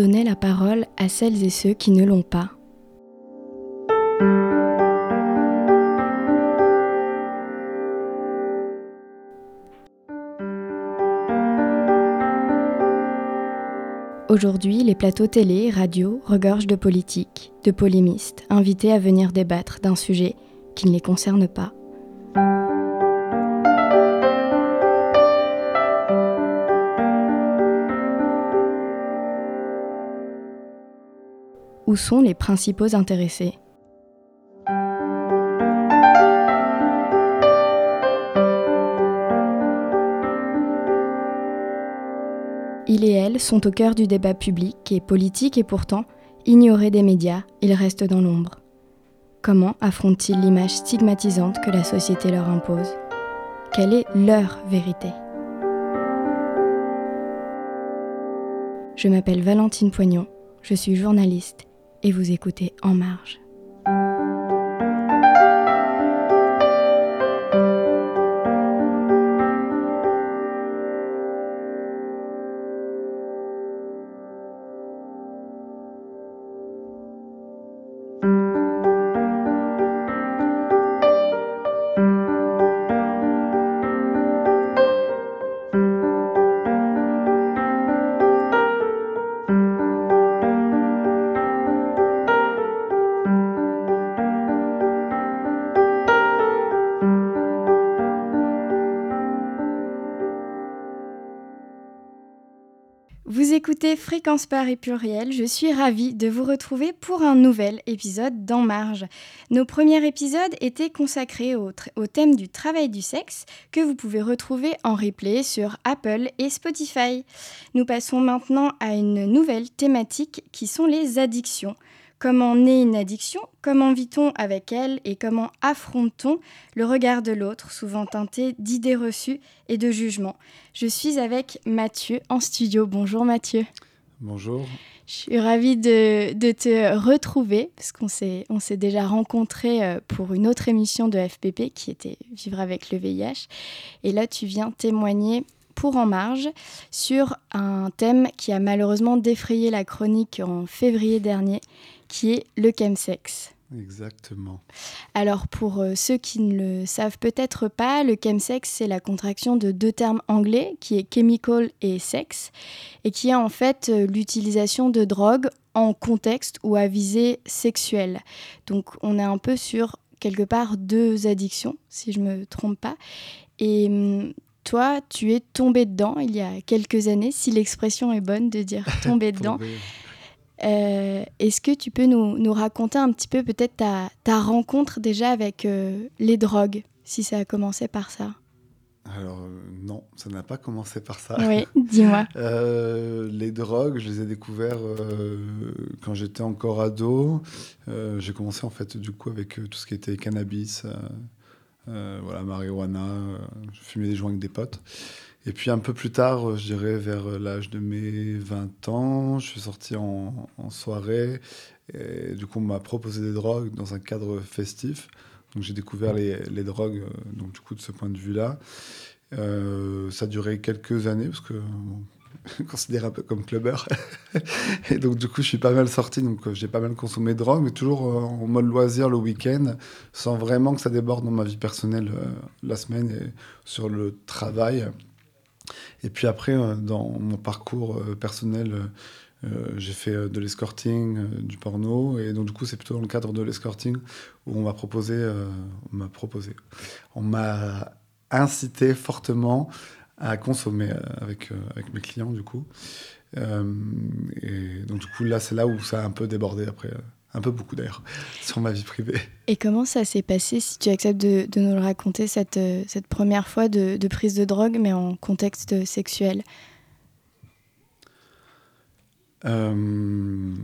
donnait la parole à celles et ceux qui ne l'ont pas. Aujourd'hui, les plateaux télé, radio regorgent de politiques, de polémistes, invités à venir débattre d'un sujet qui ne les concerne pas. Où sont les principaux intéressés Il et elle sont au cœur du débat public et politique et pourtant, ignorés des médias, ils restent dans l'ombre. Comment affrontent-ils l'image stigmatisante que la société leur impose? Quelle est leur vérité? Je m'appelle Valentine Poignon, je suis journaliste et vous écoutez En Marge. Écoutez Fréquence Paris Pluriel, je suis ravie de vous retrouver pour un nouvel épisode d'En Marge. Nos premiers épisodes étaient consacrés au, au, thème du travail du sexe que vous pouvez retrouver en replay sur Apple et Spotify. Nous passons maintenant à une nouvelle thématique qui sont les addictions. Comment naît une addiction? Comment vit-on avec elle? Et comment affronte-t-on le regard de l'autre, souvent teinté d'idées reçues et de jugements? Je suis avec Mathieu en studio. Bonjour Mathieu. Bonjour. Je suis ravie de, de te retrouver parce qu'on s'est, on s'est déjà rencontrés euh, pour une autre émission de FPP qui était Vivre avec le VIH. Et là, tu viens témoigner pour En Marge sur un thème qui a malheureusement défrayé la chronique en février dernier, qui est le chemsex. Exactement. Alors pour euh, ceux qui ne le savent peut-être pas, le chemsex c'est la contraction de deux termes anglais qui est chemical et sex et qui est en fait euh, l'utilisation de drogue en contexte ou à visée sexuelle. Donc on est un peu sur quelque part deux addictions si je me trompe pas. Et hum, toi, tu es tombé dedans il y a quelques années, si l'expression est bonne de dire tomber dedans. Euh, Est-ce que tu peux nous, nous, raconter un petit peu peut-être ta, ta, rencontre déjà avec euh, les drogues, si ça a commencé par ça? Alors non, ça n'a pas commencé par ça. Oui, dis-moi. euh, les drogues, je les ai découvertes euh, quand j'étais encore ado. Euh, j'ai commencé en fait du coup avec tout ce qui était cannabis, euh, voilà, marijuana. je fumais des joints avec des potes. Et puis un peu plus tard, je dirais vers l'âge de mes 20 ans, je suis sorti en, soirée. Et du coup, on m'a proposé des drogues dans un cadre festif. Donc j'ai découvert les, les, drogues, donc du coup, de ce point de vue-là. Euh, ça a duré quelques années, parce que bon, considéré un peu comme clubbeur. et donc, du coup, je suis pas mal sorti, donc j'ai pas mal consommé de drogue, mais toujours euh, en mode loisir le week-end, sans vraiment que ça déborde dans ma vie personnelle euh, la semaine et sur le travail. Et puis après, euh, dans mon parcours euh, personnel, euh, j'ai fait de l'escorting, du porno, et donc du coup, c'est plutôt dans le cadre de l'escorting où on m'a proposé, on m'a proposé, on m'a incité fortement à consommer avec, avec mes clients, du coup. et donc du coup, là, c'est là où ça a un peu débordé après un peu beaucoup d'ailleurs, sur ma vie privée. Et comment ça s'est passé, si tu acceptes de, de, nous le raconter, cette, cette première fois de, de, prise de drogue, mais en contexte sexuel? Euh,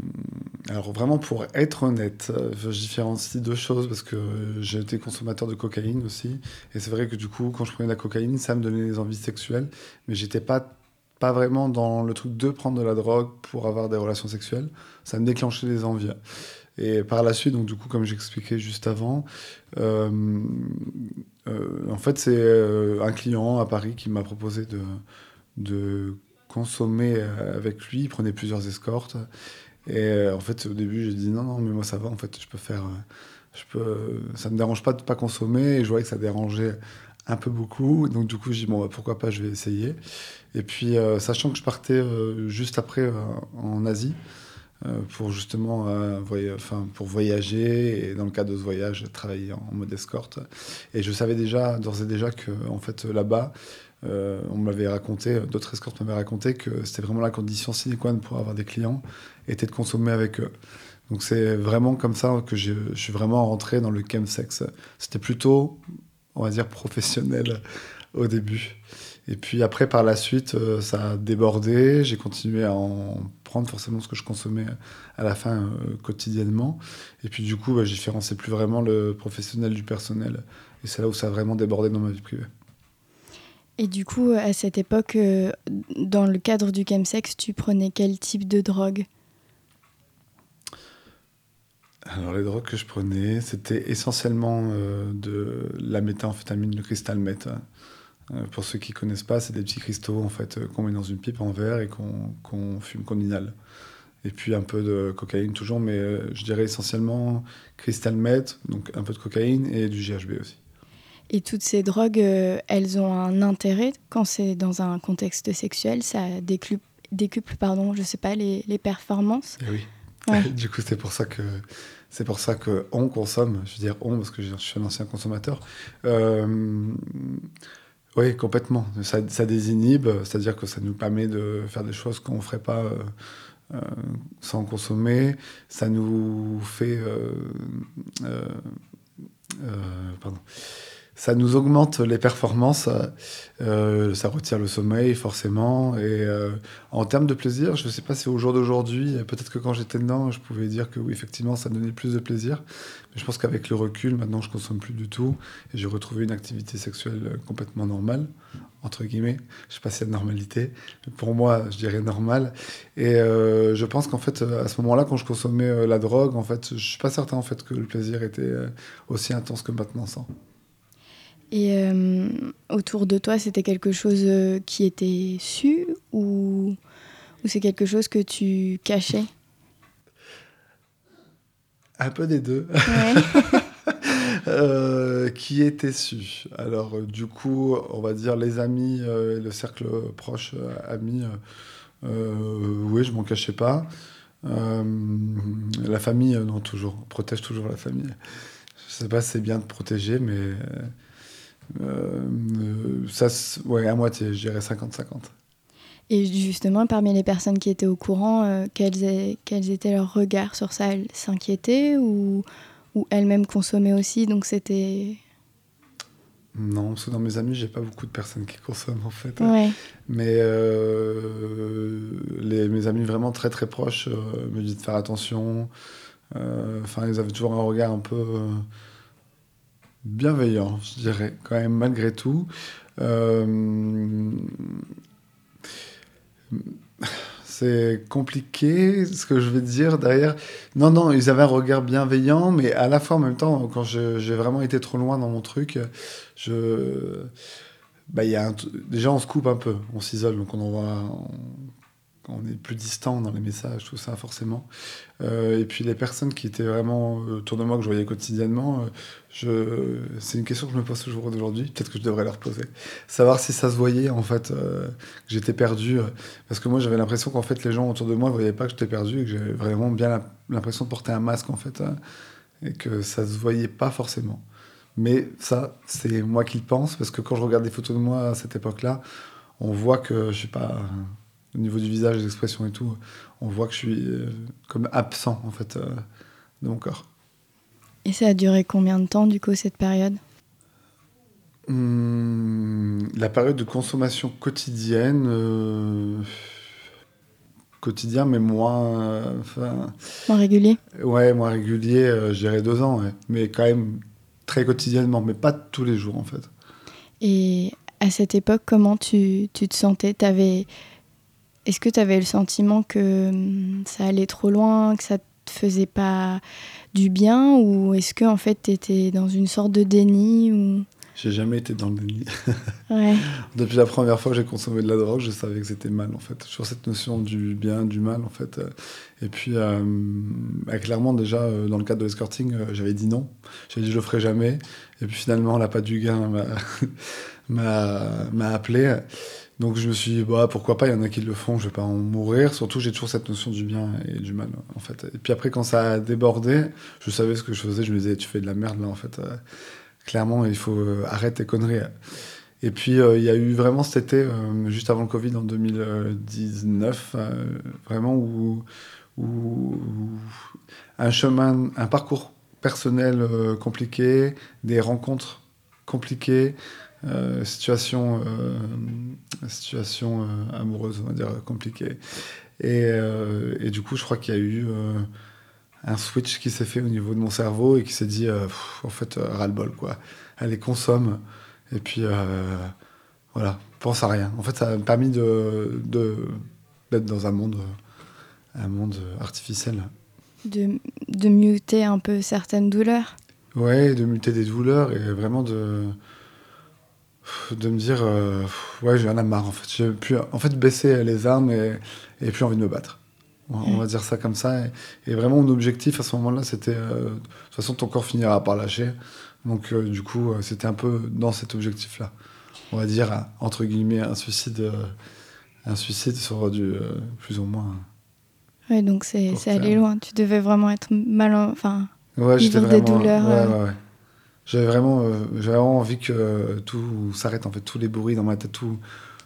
Alors vraiment, pour être honnête, je différencie deux choses, parce que j'ai été consommateur de cocaïne aussi, et c'est vrai que du coup, quand je prenais de la cocaïne, ça me donnait des envies sexuelles, mais j'étais pas pas vraiment dans le truc de prendre de la drogue pour avoir des relations sexuelles. Ça me déclenchait des envies. Et par la suite, donc du coup, comme j'expliquais juste avant, euh, euh, en fait, c'est euh, un client à Paris qui m'a proposé de, consommé avec lui, il prenait plusieurs escortes. Et en fait, au début, j'ai dit non, non, mais moi ça va, en fait, je peux faire. Je peux, ça me dérange pas de pas consommer. Et je voyais que ça dérangeait un peu beaucoup. Donc du coup, j'ai dit bon, bah, pourquoi pas, je vais essayer. Et puis, sachant que je partais juste après en Asie, euh, pour justement euh, enfin, pour voyager et dans le cadre de ce voyage travailler en, mode escorte. Et je savais déjà d'ores et déjà que en fait là-bas euh, on m'avait raconté d'autres escortes m'avaient raconté que c'était vraiment la condition sine qua non pour avoir des clients était de consommer avec eux. Donc c'est vraiment comme ça que je suis vraiment rentré dans le chemsex. C'était plutôt on va dire professionnel au début et puis après, par la suite, ça a débordé. J'ai continué à en prendre forcément ce que je consommais à la fin euh, quotidiennement. Et puis du coup, bah, j'ai différencié plus vraiment le professionnel du personnel. Et c'est là où ça a vraiment débordé dans ma vie privée. Et du coup, à cette époque, euh, dans le cadre du chemsex, tu prenais quel type de drogue? Alors les drogues que je prenais, c'était essentiellement euh, de la méthamphétamine, le cristal meth. Euh, pour ceux qui connaissent pas, c'est des petits cristaux en fait euh, qu'on met dans une pipe en verre et qu'on fume, qu'on inhale. Et puis un peu de cocaïne toujours, mais euh, je dirais essentiellement crystal meth, donc un peu de cocaïne et du GHB aussi. Et toutes ces drogues, elles ont un intérêt quand c'est dans un contexte sexuel, ça décuple, décuple pardon, je sais pas, les, les performances? Et eh oui. du coup, c'est pour ça que c'est pour ça que on consomme. Je veux dire on parce que je suis un ancien consommateur. Euh, oui, complètement. Ça, désinhibe, c'est-à-dire que ça nous permet de faire des choses qu'on ne ferait pas euh, euh, sans consommer. Ça nous fait. Euh, pardon ça nous augmente les performances, euh, ça retire le sommeil forcément. Et euh, en termes de plaisir, je ne sais pas si au jour d'aujourd'hui, peut-être que quand j'étais dedans, je pouvais dire que oui, effectivement, ça donnait plus de plaisir. Mais je pense qu'avec le recul, maintenant, je consomme plus du tout et j'ai retrouvé une activité sexuelle complètement normale, entre guillemets. Je ne sais pas a de normalité, mais pour moi, je dirais normale. Et euh, je pense qu'en fait, à ce moment-là, quand je consommais la drogue, en fait, je suis pas certain en fait que le plaisir était aussi intense que maintenant sans. Et euh, autour de toi, c'était quelque chose euh, qui était su ou, ou c'est quelque chose que tu cachais? Un peu des deux. euh, qui était su Alors, euh, du coup, on va dire les amis et le cercle proche, amis, oui, je m'en cachais pas. la famille, non, toujours. On protège toujours la famille. Je sais pas si c'est bien de protéger, mais ça, ouais, à moitié, je dirais 50-50. Et justement, parmi les personnes qui étaient au courant, euh, quels, quels, étaient leurs regards sur ça? Elles s'inquiétaient ou, ou elles-mêmes consommaient aussi? Donc c'était. Non, parce que dans mes amis, j'ai pas beaucoup de personnes qui consomment en fait. Ouais. Mais euh, les, mes amis vraiment très très proches me disent de faire attention. Enfin, ils avaient toujours un regard un peu bienveillant, je dirais, quand même, malgré tout. Euh, c'est compliqué ce que je vais dire derrière. Non, non, ils avaient un regard bienveillant, mais à la fois en même temps, quand j'ai vraiment été trop loin dans mon truc, je. Bah, y a Déjà, on se coupe un peu, on s'isole, donc on envoie on est plus distant dans les messages, tout ça, forcément. Euh, et puis les personnes qui étaient vraiment autour de moi, que je voyais quotidiennement, euh, je... c'est une question que je me pose toujours aujourd'hui, peut-être que je devrais leur poser. Savoir si ça se voyait, en fait, euh, que j'étais perdu. parce que moi, j'avais l'impression qu'en fait, les gens autour de moi ne voyaient pas que j'étais perdu et que j'avais vraiment bien l'impression de porter un masque, en fait, hein, et que ça se voyait pas forcément. Mais ça, c'est moi qui le pense, parce que quand je regarde des photos de moi à cette époque-là, on voit que je suis pas au niveau du visage, des expressions et tout, on voit que je suis euh, comme absent en fait euh, de mon corps. Et ça a duré combien de temps du coup cette période? Hum, La période de consommation quotidienne, euh, quotidien mais moins, moins régulier? Ouais, moins régulier. je dirais deux ans, mais quand même très quotidiennement, mais pas tous les jours en fait. Et à cette époque, comment tu, tu te sentais? T'avais est-ce que tu avais le sentiment que hum, ça allait trop loin, que ça te faisait pas du bien ou est-ce que en fait tu étais dans une sorte de déni ou? J'ai jamais été dans le déni. Depuis la première fois que j'ai consommé de la drogue, je savais que c'était mal, en fait. Sur cette notion du bien, du mal, en fait. Et puis, euh, bah, clairement, déjà, euh, dans le cadre de l'escorting, euh, j'avais dit non. J'avais dit je le ferai jamais. Et puis finalement, la pas du gain m'a appelé. Donc je me suis dit, bah, pourquoi pas, il y en a qui le font, je vais pas en mourir. Surtout, j'ai toujours cette notion du bien et du mal, en fait. Et puis après, quand ça a débordé, je savais ce que je faisais. Je me disais, tu fais de la merde, là, en fait clairement, il faut euh, arrêter tes conneries. Et puis, euh, il y a eu vraiment cet été, euh, juste avant le Covid, en 2019, vraiment où, un chemin, un parcours personnel compliqué, des rencontres compliquées, situation, situation amoureuse, on va dire, compliquée. Et, et du coup, je crois qu'il y a eu un switch qui s'est fait au niveau de mon cerveau et qui s'est dit, euh, en fait, euh, ras-le-bol, quoi. Allez, consomme. Et puis, euh, voilà, pense à rien. En fait, ça m'a permis de, d'être dans un monde, un monde artificiel. De, de muter un peu certaines douleurs Ouais, de muter des douleurs et vraiment de, de me dire, ouais, j'ai un marre, en fait. J'ai pu, en fait, baisser les armes et, et plus envie de me battre. On va dire ça comme ça. Et, vraiment, mon objectif à ce moment-là, c'était euh, de toute façon, ton corps finira par lâcher. Donc, euh, du coup, euh, c'était un peu dans cet objectif-là. On va dire, entre guillemets, un suicide, un suicide sur du plus ou moins. Ouais, donc c'est allé loin. Tu devais vraiment être mal. Enfin, ouais, vivre des douleurs. Ouais, ouais, J'avais vraiment, vraiment envie que tout s'arrête, en fait, tous les bruits dans ma tête, tout,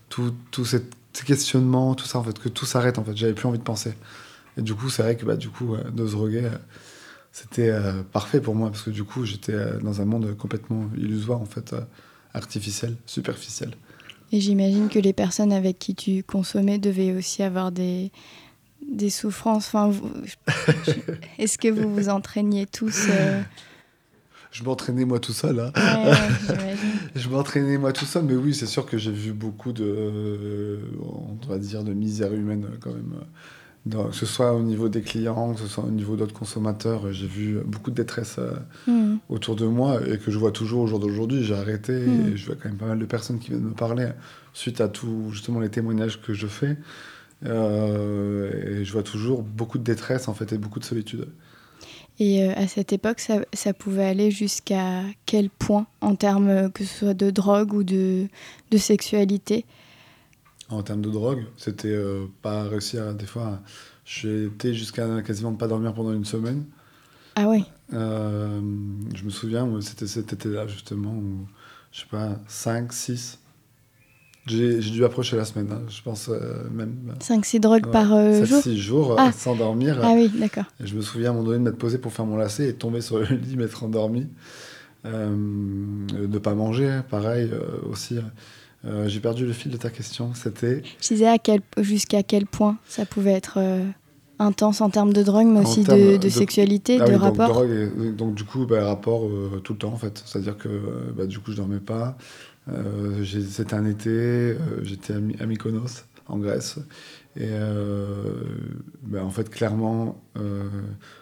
tout, tout ces questionnements, tout ça, en fait, que tout s'arrête, en fait. J'avais plus envie de penser. Et du coup, c'est vrai que, bah, du coup, euh, de se euh, c'était euh, parfait pour moi, parce que du coup, j'étais dans un monde complètement illusoire, en fait, artificiel, superficiel. Et j'imagine que les personnes avec qui tu consommais devaient aussi avoir des, des souffrances. Enfin, Est-ce que vous vous entraîniez tous je m'entraînais moi tout seul. Hein. je m'entraînais moi tout seul, mais oui, c'est sûr que j'ai vu beaucoup de, on va dire, de misère humaine quand même. que ce soit au niveau des clients, que ce soit au niveau d'autres consommateurs, j'ai vu beaucoup de détresse euh, hmm. autour de moi et que je vois toujours au jour d'aujourd'hui. J'ai arrêté hmm. et je vois quand même pas mal de personnes qui viennent me parler suite à tout justement les témoignages que je fais. Euh, et je vois toujours beaucoup de détresse en fait et beaucoup de solitude. Et euh, à cette époque, ça, ça pouvait aller jusqu'à quel point en termes euh, que ce soit de drogue ou de, de sexualité? En termes de drogue, c'était euh, pas réussir. Des fois, j'ai été jusqu'à quasiment pas dormir pendant une semaine. Ah oui Je me souviens, c'était cet été-là justement, où, je sais pas, 5, 6 j'ai dû approcher la semaine, hein, je pense euh, même. 5-6 drogues par euh, jour 6 jours ah. sans dormir. Ah oui, d'accord. je me souviens à un moment donné de m'être posé pour faire mon lacet et tomber sur le lit, m'être endormi. Euh, de ne pas manger, pareil aussi. J'ai perdu le fil de ta question. C'était. Je disais quel, jusqu'à quel point ça pouvait être intense en termes de drogue, mais aussi de, de, sexualité, ah de rapport. Donc, donc, du coup, bah, rapport tout le temps en fait. C'est-à-dire que bah, du coup, je dormais pas. Euh, c'était un été, euh, j'étais à, Mykonos, en Grèce. Et euh, ben, en fait, clairement,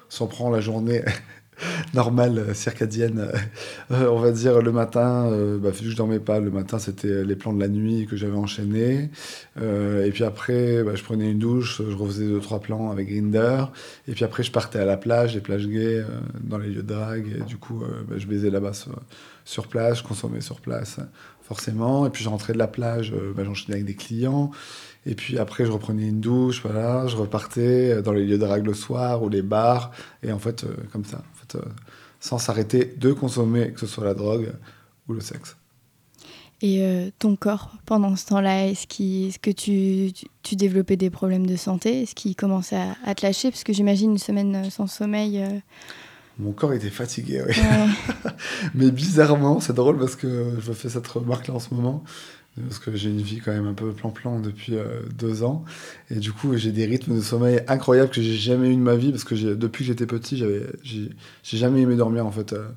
s'en prend la journée normale, circadienne, on va dire le matin, bah, je dormais pas, le matin c'était les plans de la nuit que j'avais enchaînés, et puis après bah, je prenais une douche, je refaisais deux trois plans avec Grinder, et puis après je partais à la plage, les plages gays, dans les lieux de drague, et du coup je baisais là-bas sur, place, je consommais sur place forcément. Et puis je rentrais de la plage, euh, bah, j'enchaînais avec des clients. Et puis après, je reprenais une douche, voilà, je repartais euh, dans les lieux de drague le soir ou les bars. Et en fait, euh, comme ça, sans s'arrêter de consommer, que ce soit la drogue ou le sexe. Et ton corps, pendant ce temps-là, est-ce, est que tu, tu, développais des problèmes de santé? Est-ce qu'il commençait à, à, te lâcher? Parce que j'imagine une semaine sans sommeil. Mon corps était fatigué, oui. Mais bizarrement, c'est drôle parce que je fais cette remarque-là en ce moment, parce que j'ai une vie quand même un peu plan-plan depuis euh, deux ans. Et du coup, j'ai des rythmes de sommeil incroyables que j'ai jamais eu de ma vie, parce que depuis que j'étais petit, j'avais, j'ai, jamais aimé dormir en fait. Euh.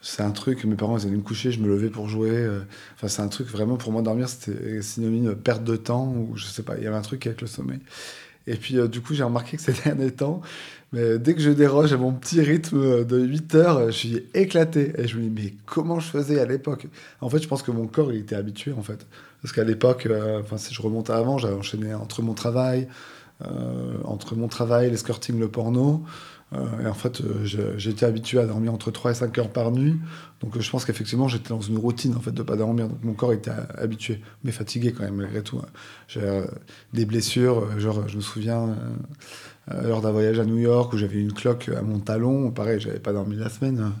c'est un truc, mes parents ils allaient me coucher, je me levais pour jouer. Euh. Enfin, c'est un truc vraiment pour moi dormir, c'était synonyme de perte de temps, ou je sais pas, il y avait un truc avec le sommeil. Et puis, du coup, j'ai remarqué que ces derniers temps, mais dès que je déroge à mon petit rythme de 8 heures, je suis éclaté. Et je me dis, mais comment je faisais à l'époque? En fait, je pense que mon corps, il était habitué, en fait. Parce qu'à l'époque, enfin, si je remonte avant, j'avais enchaîné entre mon travail, entre mon travail, l'escorting, le porno. Euh, et en fait, euh, j'étais habitué à dormir entre 3 et 5 heures par nuit. Donc euh, je pense qu'effectivement, j'étais dans une routine en fait, de pas dormir. Donc mon corps était habitué, mais fatigué quand même, malgré tout. Hein. J'ai des blessures. Genre, je me souviens, lors d'un voyage à New York où j'avais une cloque à mon talon. Pareil, j'avais pas dormi la semaine.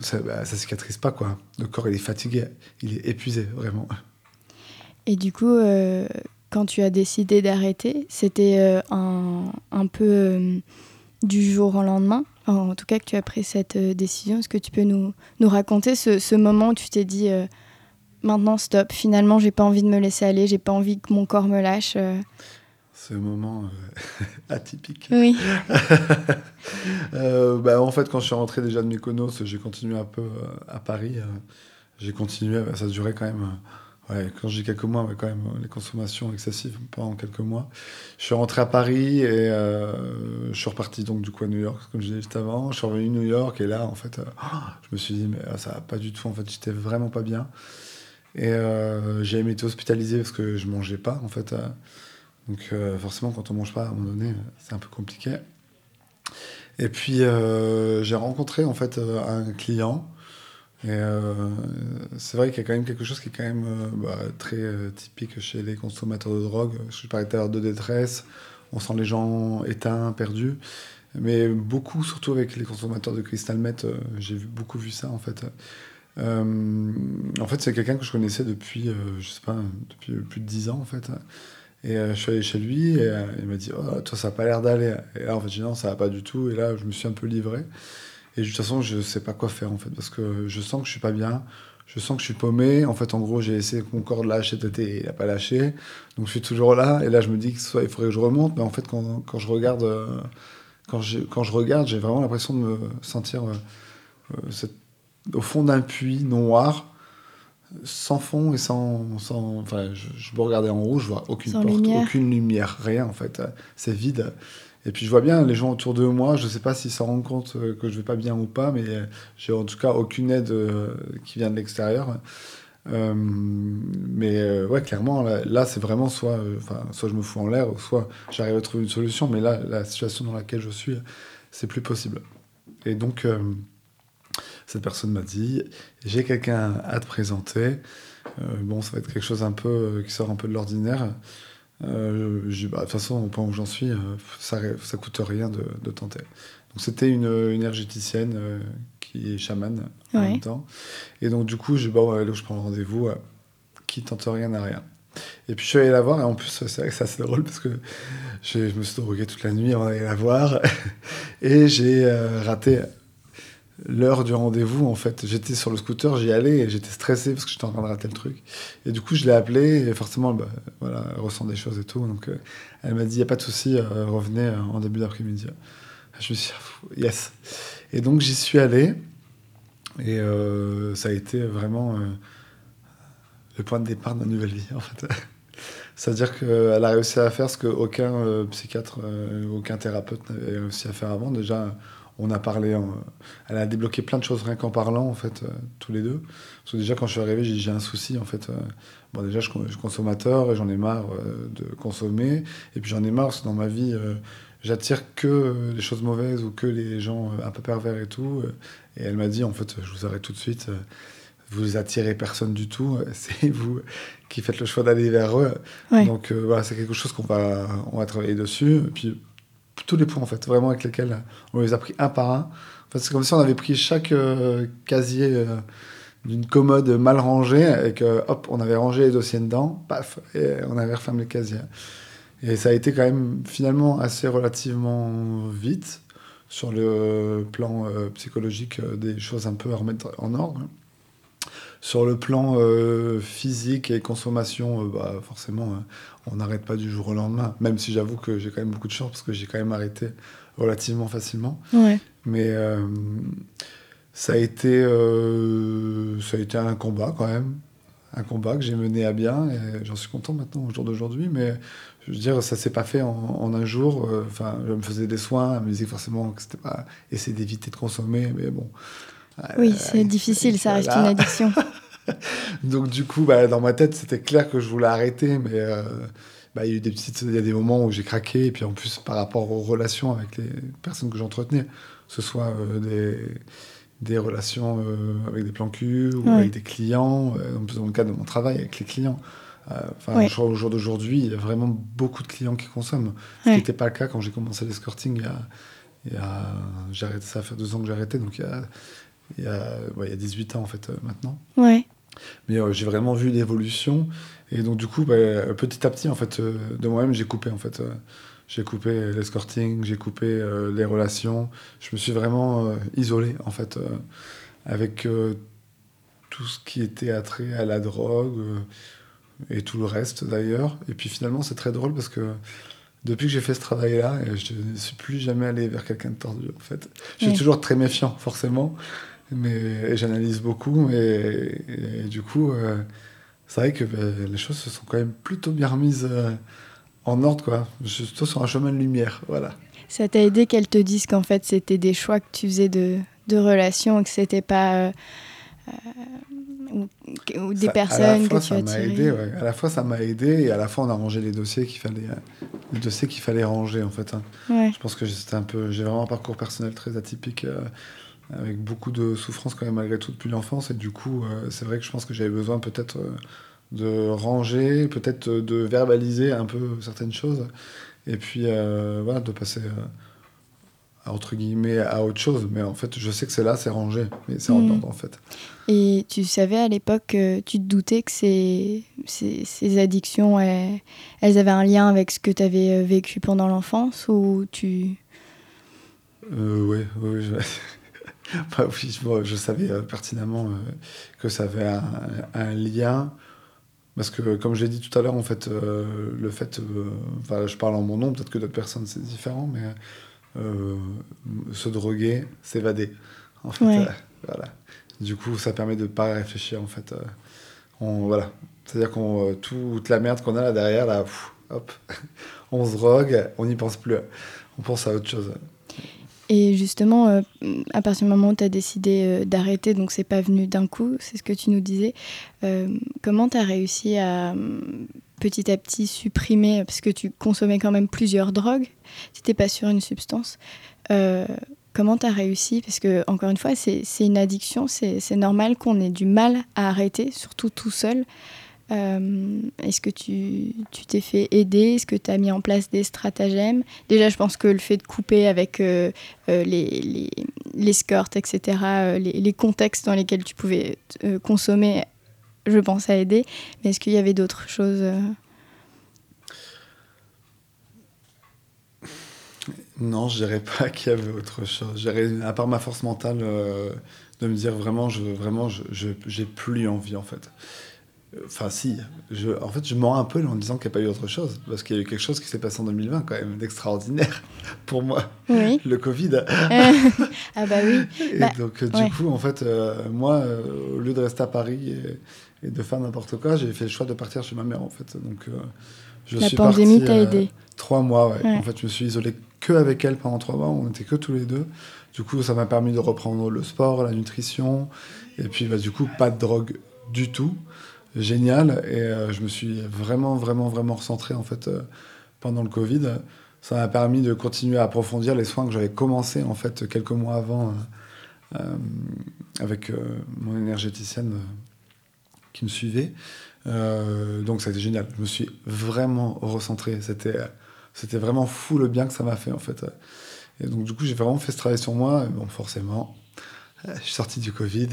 ça, bah, ça cicatrise pas, quoi. Le corps, il est fatigué. Il est épuisé, vraiment. Et du coup, quand tu as décidé d'arrêter, c'était euh, un, peu euh, du jour au lendemain En tout cas, que tu as pris cette euh, décision. Est-ce que tu peux nous, nous raconter ce, moment où tu t'es dit maintenant stop, finalement, j'ai pas envie de me laisser aller, j'ai pas envie que mon corps me lâche Ce moment atypique. Oui. bah, en fait, quand je suis rentré déjà de Mykonos, j'ai continué un peu à Paris. j'ai continué, bah, ça durait quand même quand je dis quelques mois, mais quand même, les consommations excessives pendant quelques mois. Je suis rentré à Paris et euh, je suis reparti donc du coup à New York, comme je disais juste avant. Je suis revenu à New York et là, en fait, euh, je me suis dit, mais ah, ça va pas du tout. En fait, j'étais vraiment pas bien. Et euh, j'ai été hospitalisé parce que je mangeais pas, en fait. donc, forcément, quand on mange pas, à un moment donné, c'est un peu compliqué. Et puis, j'ai rencontré, en fait, un client et euh, c'est vrai qu'il y a quand même quelque chose qui est quand même euh, bah, très euh, typique chez les consommateurs de drogue. Je parlais tout à l'heure de détresse, on sent les gens éteints, perdus. Mais beaucoup, surtout avec les consommateurs de cristal meth, j'ai beaucoup vu ça en fait. en fait, c'est quelqu'un que je connaissais depuis, je sais pas, depuis plus de 10 ans en fait. Et je suis allé chez lui et il m'a dit oh, Toi, ça n'a pas l'air d'aller. Et là, en fait, j'ai dit Non, ça va pas du tout. Et là, je me suis un peu livré. Et de toute façon, je sais pas quoi faire en fait, parce que je sens que je suis pas bien, je sens que je suis paumé. En fait, en gros, j'ai essayé que mon corps lâche cet été et il n'a pas lâché. Donc je suis toujours là. Et là, je me dis que soit il faudrait que je remonte, mais en fait, quand, quand je regarde, euh, quand, je, quand je regarde, j'ai vraiment l'impression de me sentir euh, euh, au fond d'un puits noir sans fond et sans. sans enfin, je, je, peux regarder en haut, je vois aucune porte, aucune lumière, rien en fait. C'est vide. Et puis je vois bien les gens autour de moi, je ne sais pas s'ils s'en rendent compte euh, que je vais pas bien ou pas, mais j'ai en tout cas aucune aide euh, qui vient de l'extérieur. Euh, mais ouais, clairement, là, c'est vraiment soit, soit je me fous en l'air, soit j'arrive à trouver une solution, mais là, la situation dans laquelle je suis, c'est plus possible. Et donc, cette personne m'a dit J'ai quelqu'un à te présenter. bon, ça va être quelque chose un peu qui sort un peu de l'ordinaire. Euh, bah, de toute façon, au point où j'en suis, euh, ça, ça coûte rien de, de tenter. Donc c'était une, une énergéticienne euh, qui est chamane en même temps. Et donc du coup, je, là où je prends le rendez-vous, qui tente rien n'a rien. Et puis je suis allé la voir, et en plus, c'est vrai que c'est assez drôle parce que je, me suis drogué toute la nuit avant d'aller la voir. et j'ai raté l'heure du rendez-vous, en fait, j'étais sur le scooter, j'y allais et j'étais stressé parce que j'étais en train de rater le truc. Et du coup, je l'ai appelée et forcément, bah, voilà, elle ressent des choses et tout. Donc, euh, elle m'a dit, il n'y a pas de souci, euh, revenez euh, en début d'après-midi. Je me suis dit, yes. Et donc, j'y suis allé et ça a été vraiment le point de départ de ma nouvelle vie, en fait. C'est-à-dire qu'elle a réussi à faire ce qu'aucun psychiatre, aucun thérapeute n'avait réussi à faire avant. Déjà, on a parlé, elle a débloqué plein de choses rien qu'en parlant, en fait, euh, tous les deux. Parce que déjà, quand je suis arrivé, j'ai dit, j'ai un souci, en fait. Euh, bon, déjà, je, suis consommateur et j'en ai marre euh, de consommer. Et puis, j'en ai marre parce que dans ma vie, j'attire que les choses mauvaises ou que les gens un peu pervers et tout. Et elle m'a dit, en fait, je vous arrête tout de suite. Vous attirez personne du tout. C'est vous qui faites le choix d'aller vers eux. Donc, voilà, c'est quelque chose qu'on va, on va travailler dessus. Et puis, tous les points en fait, vraiment avec lesquels on les a pris un par un. c'est comme si on avait pris chaque euh, casier euh, d'une commode mal rangée et que hop, on avait rangé les dossiers dedans, paf, et on avait refermé le casier. Et ça a été quand même finalement assez relativement vite sur le plan euh, psychologique des choses un peu à remettre en ordre. Sur le plan physique et consommation, bah, forcément, on n'arrête pas du jour au lendemain. Même si j'avoue que j'ai quand même beaucoup de chance parce que j'ai quand même arrêté relativement facilement. Mais euh, ça, a été, euh, ça a été un combat quand même. un combat que j'ai mené à bien et j'en suis content maintenant au jour d'aujourd'hui. Mais je veux dire, ça s'est pas fait en, un jour. Euh, enfin, je me faisais des soins, me disais forcément que c'était pas essayer d'éviter de consommer, mais bon. Oui, c'est difficile, ça reste une addiction. Donc du coup, bah, dans ma tête, c'était clair que je voulais arrêter, mais euh, bah, il y a eu des petites, il y a des moments où j'ai craqué, et puis en plus par rapport aux relations avec les personnes que j'entretenais, que ce soit euh, des, des relations euh, avec des plans cul ou avec des clients, dans le cadre de mon travail avec les clients. Enfin, au jour d'aujourd'hui, il y a vraiment beaucoup de clients qui consomment, ce qui n'était pas le cas quand j'ai commencé l'escorting il y a, il y a j'ai arrêté ça, fait deux ans que j'ai arrêté, donc il y a il y a, il y a 18 ans en fait maintenant. Ouais. Mais euh, j'ai vraiment vu l'évolution. Et donc, du coup, bah, petit à petit, en fait, euh, de moi-même, j'ai coupé, en fait. Euh, j'ai coupé l'escorting, j'ai coupé les relations. Je me suis vraiment isolé, en fait, avec tout ce qui était attrait à la drogue et tout le reste, d'ailleurs. Et puis, finalement, c'est très drôle parce que depuis que j'ai fait ce travail-là, je ne suis plus jamais allé vers quelqu'un de tordu, en fait. Je suis toujours très méfiant, forcément mais j'analyse beaucoup et, du coup euh, c'est vrai que ben, les choses se sont quand même plutôt bien remises euh, en ordre quoi. Je suis sur un chemin de lumière voilà. Ça t'a aidé qu'elle te dise qu'en fait c'était des choix que tu faisais de, de relations et que c'était pas euh, ou, des personnes que tu as aidé, à la fois ça m'a aidé et à la fois on a rangé les dossiers qu'il fallait les dossiers qu'il fallait ranger en fait hein. je pense que c'était un peu j'ai vraiment un parcours personnel très atypique avec beaucoup de souffrance quand même malgré tout depuis l'enfance. Et du coup, euh, c'est vrai que je pense que j'avais besoin peut-être euh, de ranger, peut-être euh, de verbaliser un peu certaines choses. Et puis, voilà, de passer, entre guillemets, à autre chose. Mais en fait, je sais que c'est là, c'est rangé. Mais c'est en mmh. ordre, en fait. Et tu savais à l'époque, tu te doutais que ces, ces, ces addictions, elles, elles, avaient un lien avec ce que tu avais vécu pendant l'enfance Ou tu... oui, oui, je... bah oui, je savais euh, pertinemment euh, que ça avait un, lien. Parce que, comme je l'ai dit tout à l'heure, en fait, euh, le fait. Enfin, je parle en mon nom, peut-être que d'autres personnes c'est différent, mais se droguer, s'évader. En fait, voilà. Du coup, ça permet de ne pas réfléchir, en fait. on, voilà. C'est-à-dire qu'on toute la merde qu'on a là derrière, là, hop, on se drogue, on n'y pense plus. On pense à autre chose. Et justement, euh, à partir du moment où tu as décidé euh, d'arrêter, donc c'est pas venu d'un coup, c'est ce que tu nous disais, euh, comment tu as réussi à petit à petit supprimer, parce que tu consommais quand même plusieurs drogues, tu n'étais pas sur une substance. comment tu as réussi? Parce que, encore une fois, c'est une addiction, c'est normal qu'on ait du mal à arrêter, surtout tout seul. Euh, est-ce que tu t'es fait aider? Est-ce que tu as mis en place des stratagèmes? Déjà, je pense que le fait de couper avec euh, euh, les, les, les, etc., les, les, contextes dans lesquels tu pouvais consommer, je pense, à aider. Mais est-ce qu'il y avait d'autres choses Non, je dirais pas qu'il y avait autre chose. À part ma force mentale, de me dire vraiment, je vraiment, je j'ai plus envie en fait. Enfin, si. Je, en fait, je mens un peu en disant qu'il n'y a pas eu autre chose. Parce qu'il y a eu quelque chose qui s'est passé en 2020, quand même, d'extraordinaire pour moi. Oui. Le Covid. ah, bah oui. Et bah, donc, du coup, en fait, euh, moi, euh, au lieu de rester à Paris et, de faire n'importe quoi, j'ai fait le choix de partir chez ma mère, en fait. Donc, euh, je La pandémie t'a aidé. Trois mois, ouais. En fait, je me suis isolé que avec elle pendant trois mois. On n'était que tous les deux. Du coup, ça m'a permis de reprendre le sport, la nutrition. Et puis, bah, du coup, pas de drogue du tout génial et euh, je me suis vraiment, vraiment, vraiment recentré en fait euh, pendant le Covid. Ça m'a permis de continuer à approfondir les soins que j'avais commencé en fait quelques mois avant euh, avec mon énergéticienne qui me suivait. donc ça a été génial. Je me suis vraiment recentré. C'était, c'était vraiment fou le bien que ça m'a fait en fait. Et donc du coup j'ai vraiment fait ce travail sur moi. Bon forcément, je suis sorti du Covid.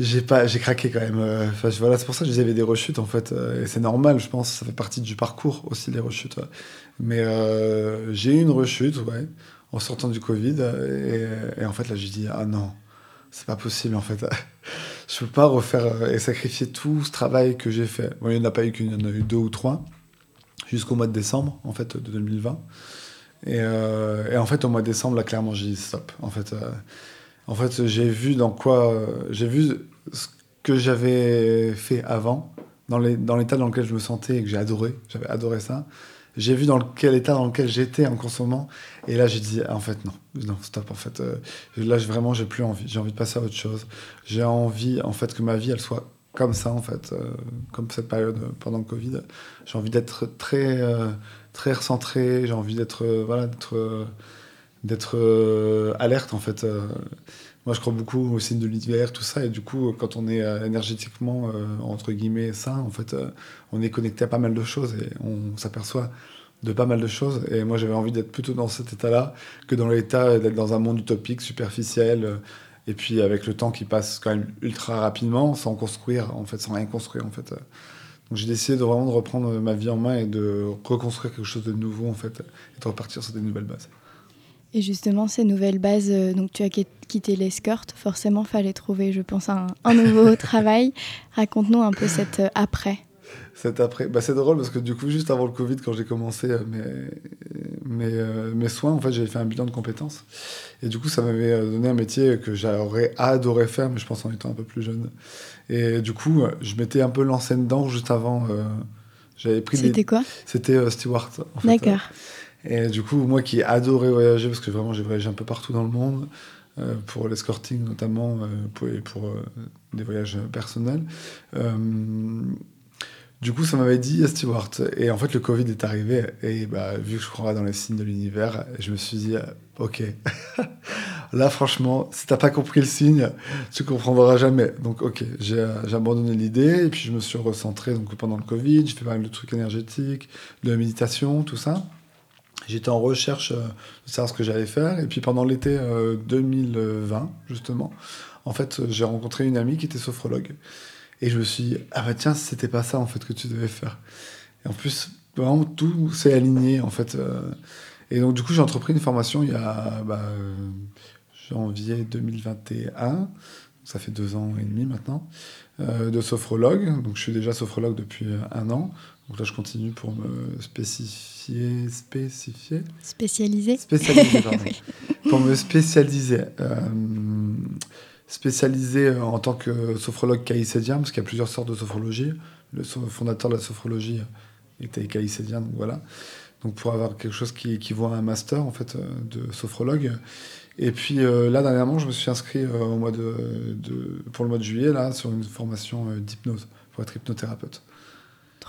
J'ai pas j'ai craqué quand même euh, enfin voilà c'est pour ça que j'avais des rechutes en fait euh, et c'est normal je pense ça fait partie du parcours aussi les rechutes mais euh, j'ai eu une rechute ouais en sortant du covid et, en fait là j'ai dit ah non c'est pas possible en fait. Je peux pas refaire et sacrifier tout ce travail que j'ai fait. Bon, il n'y en a pas eu qu'une il y en a eu deux ou trois jusqu'au mois de décembre en fait de 2020 et, et en fait au mois de décembre là clairement j'ai dit stop en fait en fait, j'ai vu dans quoi. J'ai vu que j'avais fait avant, dans l'état dans, lequel je me sentais et que j'ai adoré, j'avais adoré ça. J'ai vu dans quel état dans lequel j'étais en consommant. Et là, j'ai dit, en fait, non, non, stop, en fait. Euh, là, vraiment, j'ai plus envie. J'ai envie de passer à autre chose. J'ai envie, en fait, que ma vie, elle soit comme ça, en fait, euh, comme cette période pendant le Covid. J'ai envie d'être très, euh, très recentré. J'ai envie d'être, voilà, d'être, d'être alerte, en fait. Moi, je crois beaucoup au signe de l'hiver, tout ça. Et du coup, quand on est euh, énergétiquement, euh, entre guillemets, sain, en fait, euh, on est connecté à pas mal de choses et on s'aperçoit de pas mal de choses. Et moi, j'avais envie d'être plutôt dans cet état-là que dans l'état d'être dans un monde utopique, superficiel. et puis, avec le temps qui passe quand même ultra rapidement, sans construire, en fait, sans rien construire, en fait. Donc, j'ai décidé de vraiment de reprendre ma vie en main et de reconstruire quelque chose de nouveau, en fait, et de repartir sur des nouvelles bases. Et justement, ces nouvelles bases, euh, donc tu as quitté l'escort, forcément, fallait trouver, je pense, un, nouveau travail. Raconte-nous un peu cet euh, après. Cet après, bah, c'est drôle parce que du coup, juste avant le Covid, quand j'ai commencé euh, mes, mes, mes, soins, en fait, j'avais fait un bilan de compétences. Et du coup, ça m'avait donné un métier que j'aurais adoré faire, mais je pense en étant un peu plus jeune. Et du coup, je m'étais un peu lancé dedans juste avant. j'avais pris C'était quoi? C'était Stewart. D'accord. Et du coup, moi qui adorais voyager, parce que vraiment j'ai voyagé un peu partout dans le monde, euh, pour l'escorting notamment, euh, pour, pour euh, des voyages personnels. du coup, ça m'avait dit Stewart. Et en fait, le Covid est arrivé. Et bah, vu que je crois dans les signes de l'univers, je me suis dit Ok, là, franchement, si t'as pas compris le signe, tu comprendras jamais. Donc, ok, j'ai abandonné l'idée. Et puis, je me suis recentré donc, pendant le Covid. J'ai fait pas mal de trucs énergétiques, de la méditation, tout ça. J'étais en recherche euh, de savoir ce que j'allais faire. Et puis pendant l'été 2020, euh, justement, en fait, j'ai rencontré une amie qui était sophrologue. Et je me suis dit, ah bah tiens, c'était pas ça en fait que tu devais faire. Et en plus, vraiment, tout s'est aligné en fait. Euh. Et donc, du coup, j'ai entrepris une formation il y a bah, janvier 2021. Ça fait deux ans et demi maintenant, de sophrologue. Donc, je suis déjà sophrologue depuis un an. Donc là, je continue pour me spécifier, spécifier Spécialiser Spécialiser, pardon. Pour me spécialiser. Euh, spécialiser en tant que sophrologue caïcédien, parce qu'il y a plusieurs sortes de sophrologie. Le fondateur de la sophrologie était caïcédien, donc voilà. Donc pour avoir quelque chose qui équivaut à un master, en fait, euh, de sophrologue. Et puis euh, là, dernièrement, je me suis inscrit au mois de, de, pour le mois de juillet, là, sur une formation d'hypnose, pour être hypnothérapeute.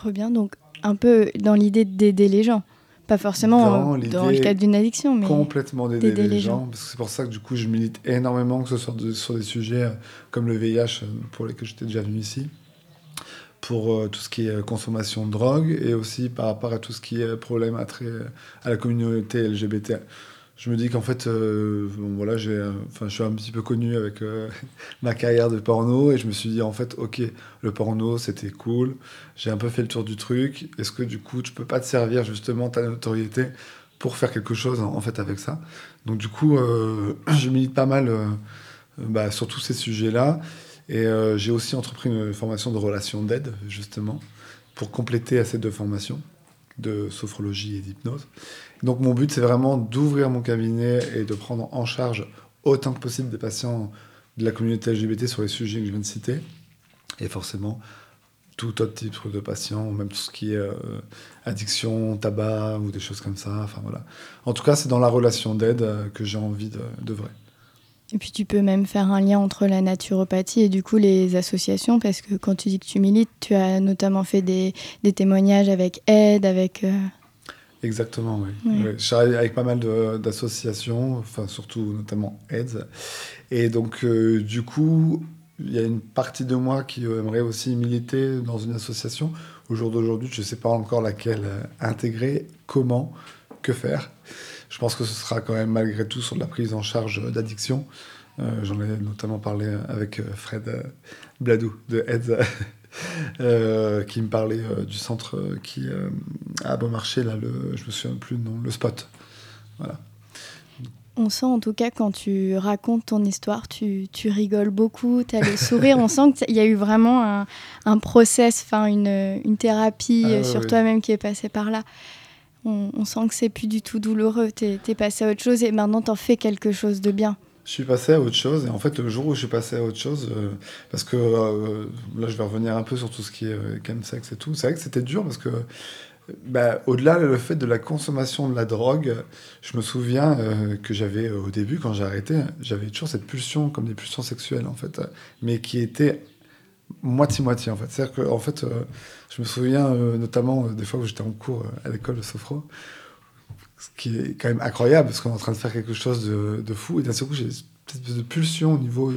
Trop bien, donc un peu dans l'idée d'aider les gens. Pas forcément dans, le cadre d'une addiction, mais complètement d'aider les, gens. Parce que c'est pour ça que du coup, je milite énormément, que ce soit sur des sujets euh, comme le VIH, euh, pour lesquels j'étais déjà venu ici, pour euh, tout ce qui est consommation de drogue, et aussi par rapport à tout ce qui est problème à, à la communauté LGBT je me dis qu'en fait, euh, voilà, j'ai, enfin, je suis un petit peu connu avec euh, ma carrière de porno et je me suis dit en fait, ok, le porno c'était cool, j'ai un peu fait le tour du truc. Est-ce que du coup, tu peux pas te servir justement ta notoriété pour faire quelque chose en, fait avec ça? Donc du coup, euh, je milite pas mal bah, sur tous ces sujets-là et j'ai aussi entrepris une formation de relations d'aide justement pour compléter à ces deux formations de sophrologie et d'hypnose. Donc mon but, c'est vraiment d'ouvrir mon cabinet et de prendre en charge autant que possible des patients de la communauté LGBT sur les sujets que je viens de citer. Et forcément, tout autre type de patients, même tout ce qui est euh, addiction, tabac ou des choses comme ça. Enfin voilà. En tout cas, c'est dans la relation d'aide euh, que j'ai envie de, vrai. Et puis tu peux même faire un lien entre la naturopathie et du coup les associations, parce que quand tu dis que tu milites, tu as notamment fait des, témoignages avec Aide, avec... Euh, Exactement, oui. Je travaille avec pas mal d'associations, enfin surtout notamment AIDS. Et donc, euh, du coup, il y a une partie de moi qui aimerait aussi militer dans une association. Au jour d'aujourd'hui, je ne sais pas encore laquelle euh, intégrer, comment, que faire. Je pense que ce sera quand même malgré tout sur la prise en charge d'addiction. Euh, j'en ai notamment parlé avec Fred Bladou de AIDS Euh, qui me parlait euh, du centre euh, qui à Beaumarchais, là, le, je me souviens plus le nom, le spot. Voilà. On sent en tout cas quand tu racontes ton histoire, tu, tu rigoles beaucoup, tu as le sourire. on sent qu'il y a eu vraiment un, un process, une, une thérapie ah sur toi-même qui est passée par là. On, on sent que c'est plus du tout douloureux. Tu es, passé à autre chose et maintenant tu en fais quelque chose de bien. Je suis passé à autre chose. Et en fait, le jour où je suis passé à autre chose, euh, parce que euh, là, je vais revenir un peu sur tout ce qui est euh, chemsex et tout. C'est vrai que c'était dur parce que, bah, au-delà le fait de la consommation de la drogue, je me souviens euh, que j'avais au début, quand j'ai arrêté, j'avais toujours cette pulsion, comme des pulsions sexuelles en fait, mais qui était moitié-moitié en fait. C'est-à-dire que, en fait, euh, je me souviens euh, notamment euh, des fois où j'étais en cours euh, à l'école de Sophro, ce qui est quand même incroyable parce qu'on est en train de faire quelque chose de, de fou et d'un seul coup j'ai cette espèce de pulsion au niveau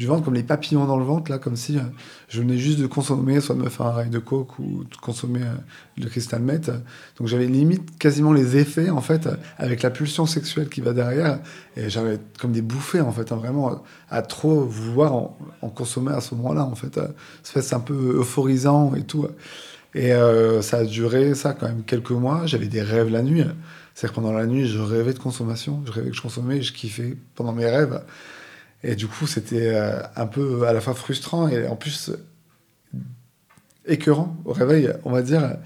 du ventre, comme les papillons dans le ventre, là, comme si euh, je venais juste de consommer, soit de me faire un rail de coke ou de consommer euh, le crystal meth. Donc j'avais limite quasiment les effets, en fait, euh, avec la pulsion sexuelle qui va derrière. Et j'avais comme des bouffées, en fait, hein, vraiment, à trop vouloir en, consommer à ce moment-là, en fait. C'est un peu euphorisant et tout. Et euh, ça a duré, ça, quand même quelques mois. J'avais des rêves la nuit. C'est-à-dire que pendant la nuit, je rêvais de consommation. Je rêvais que je consommais je kiffais pendant mes rêves. Et du coup, c'était euh, un peu à la fois frustrant et en plus écœurant au réveil, on va dire.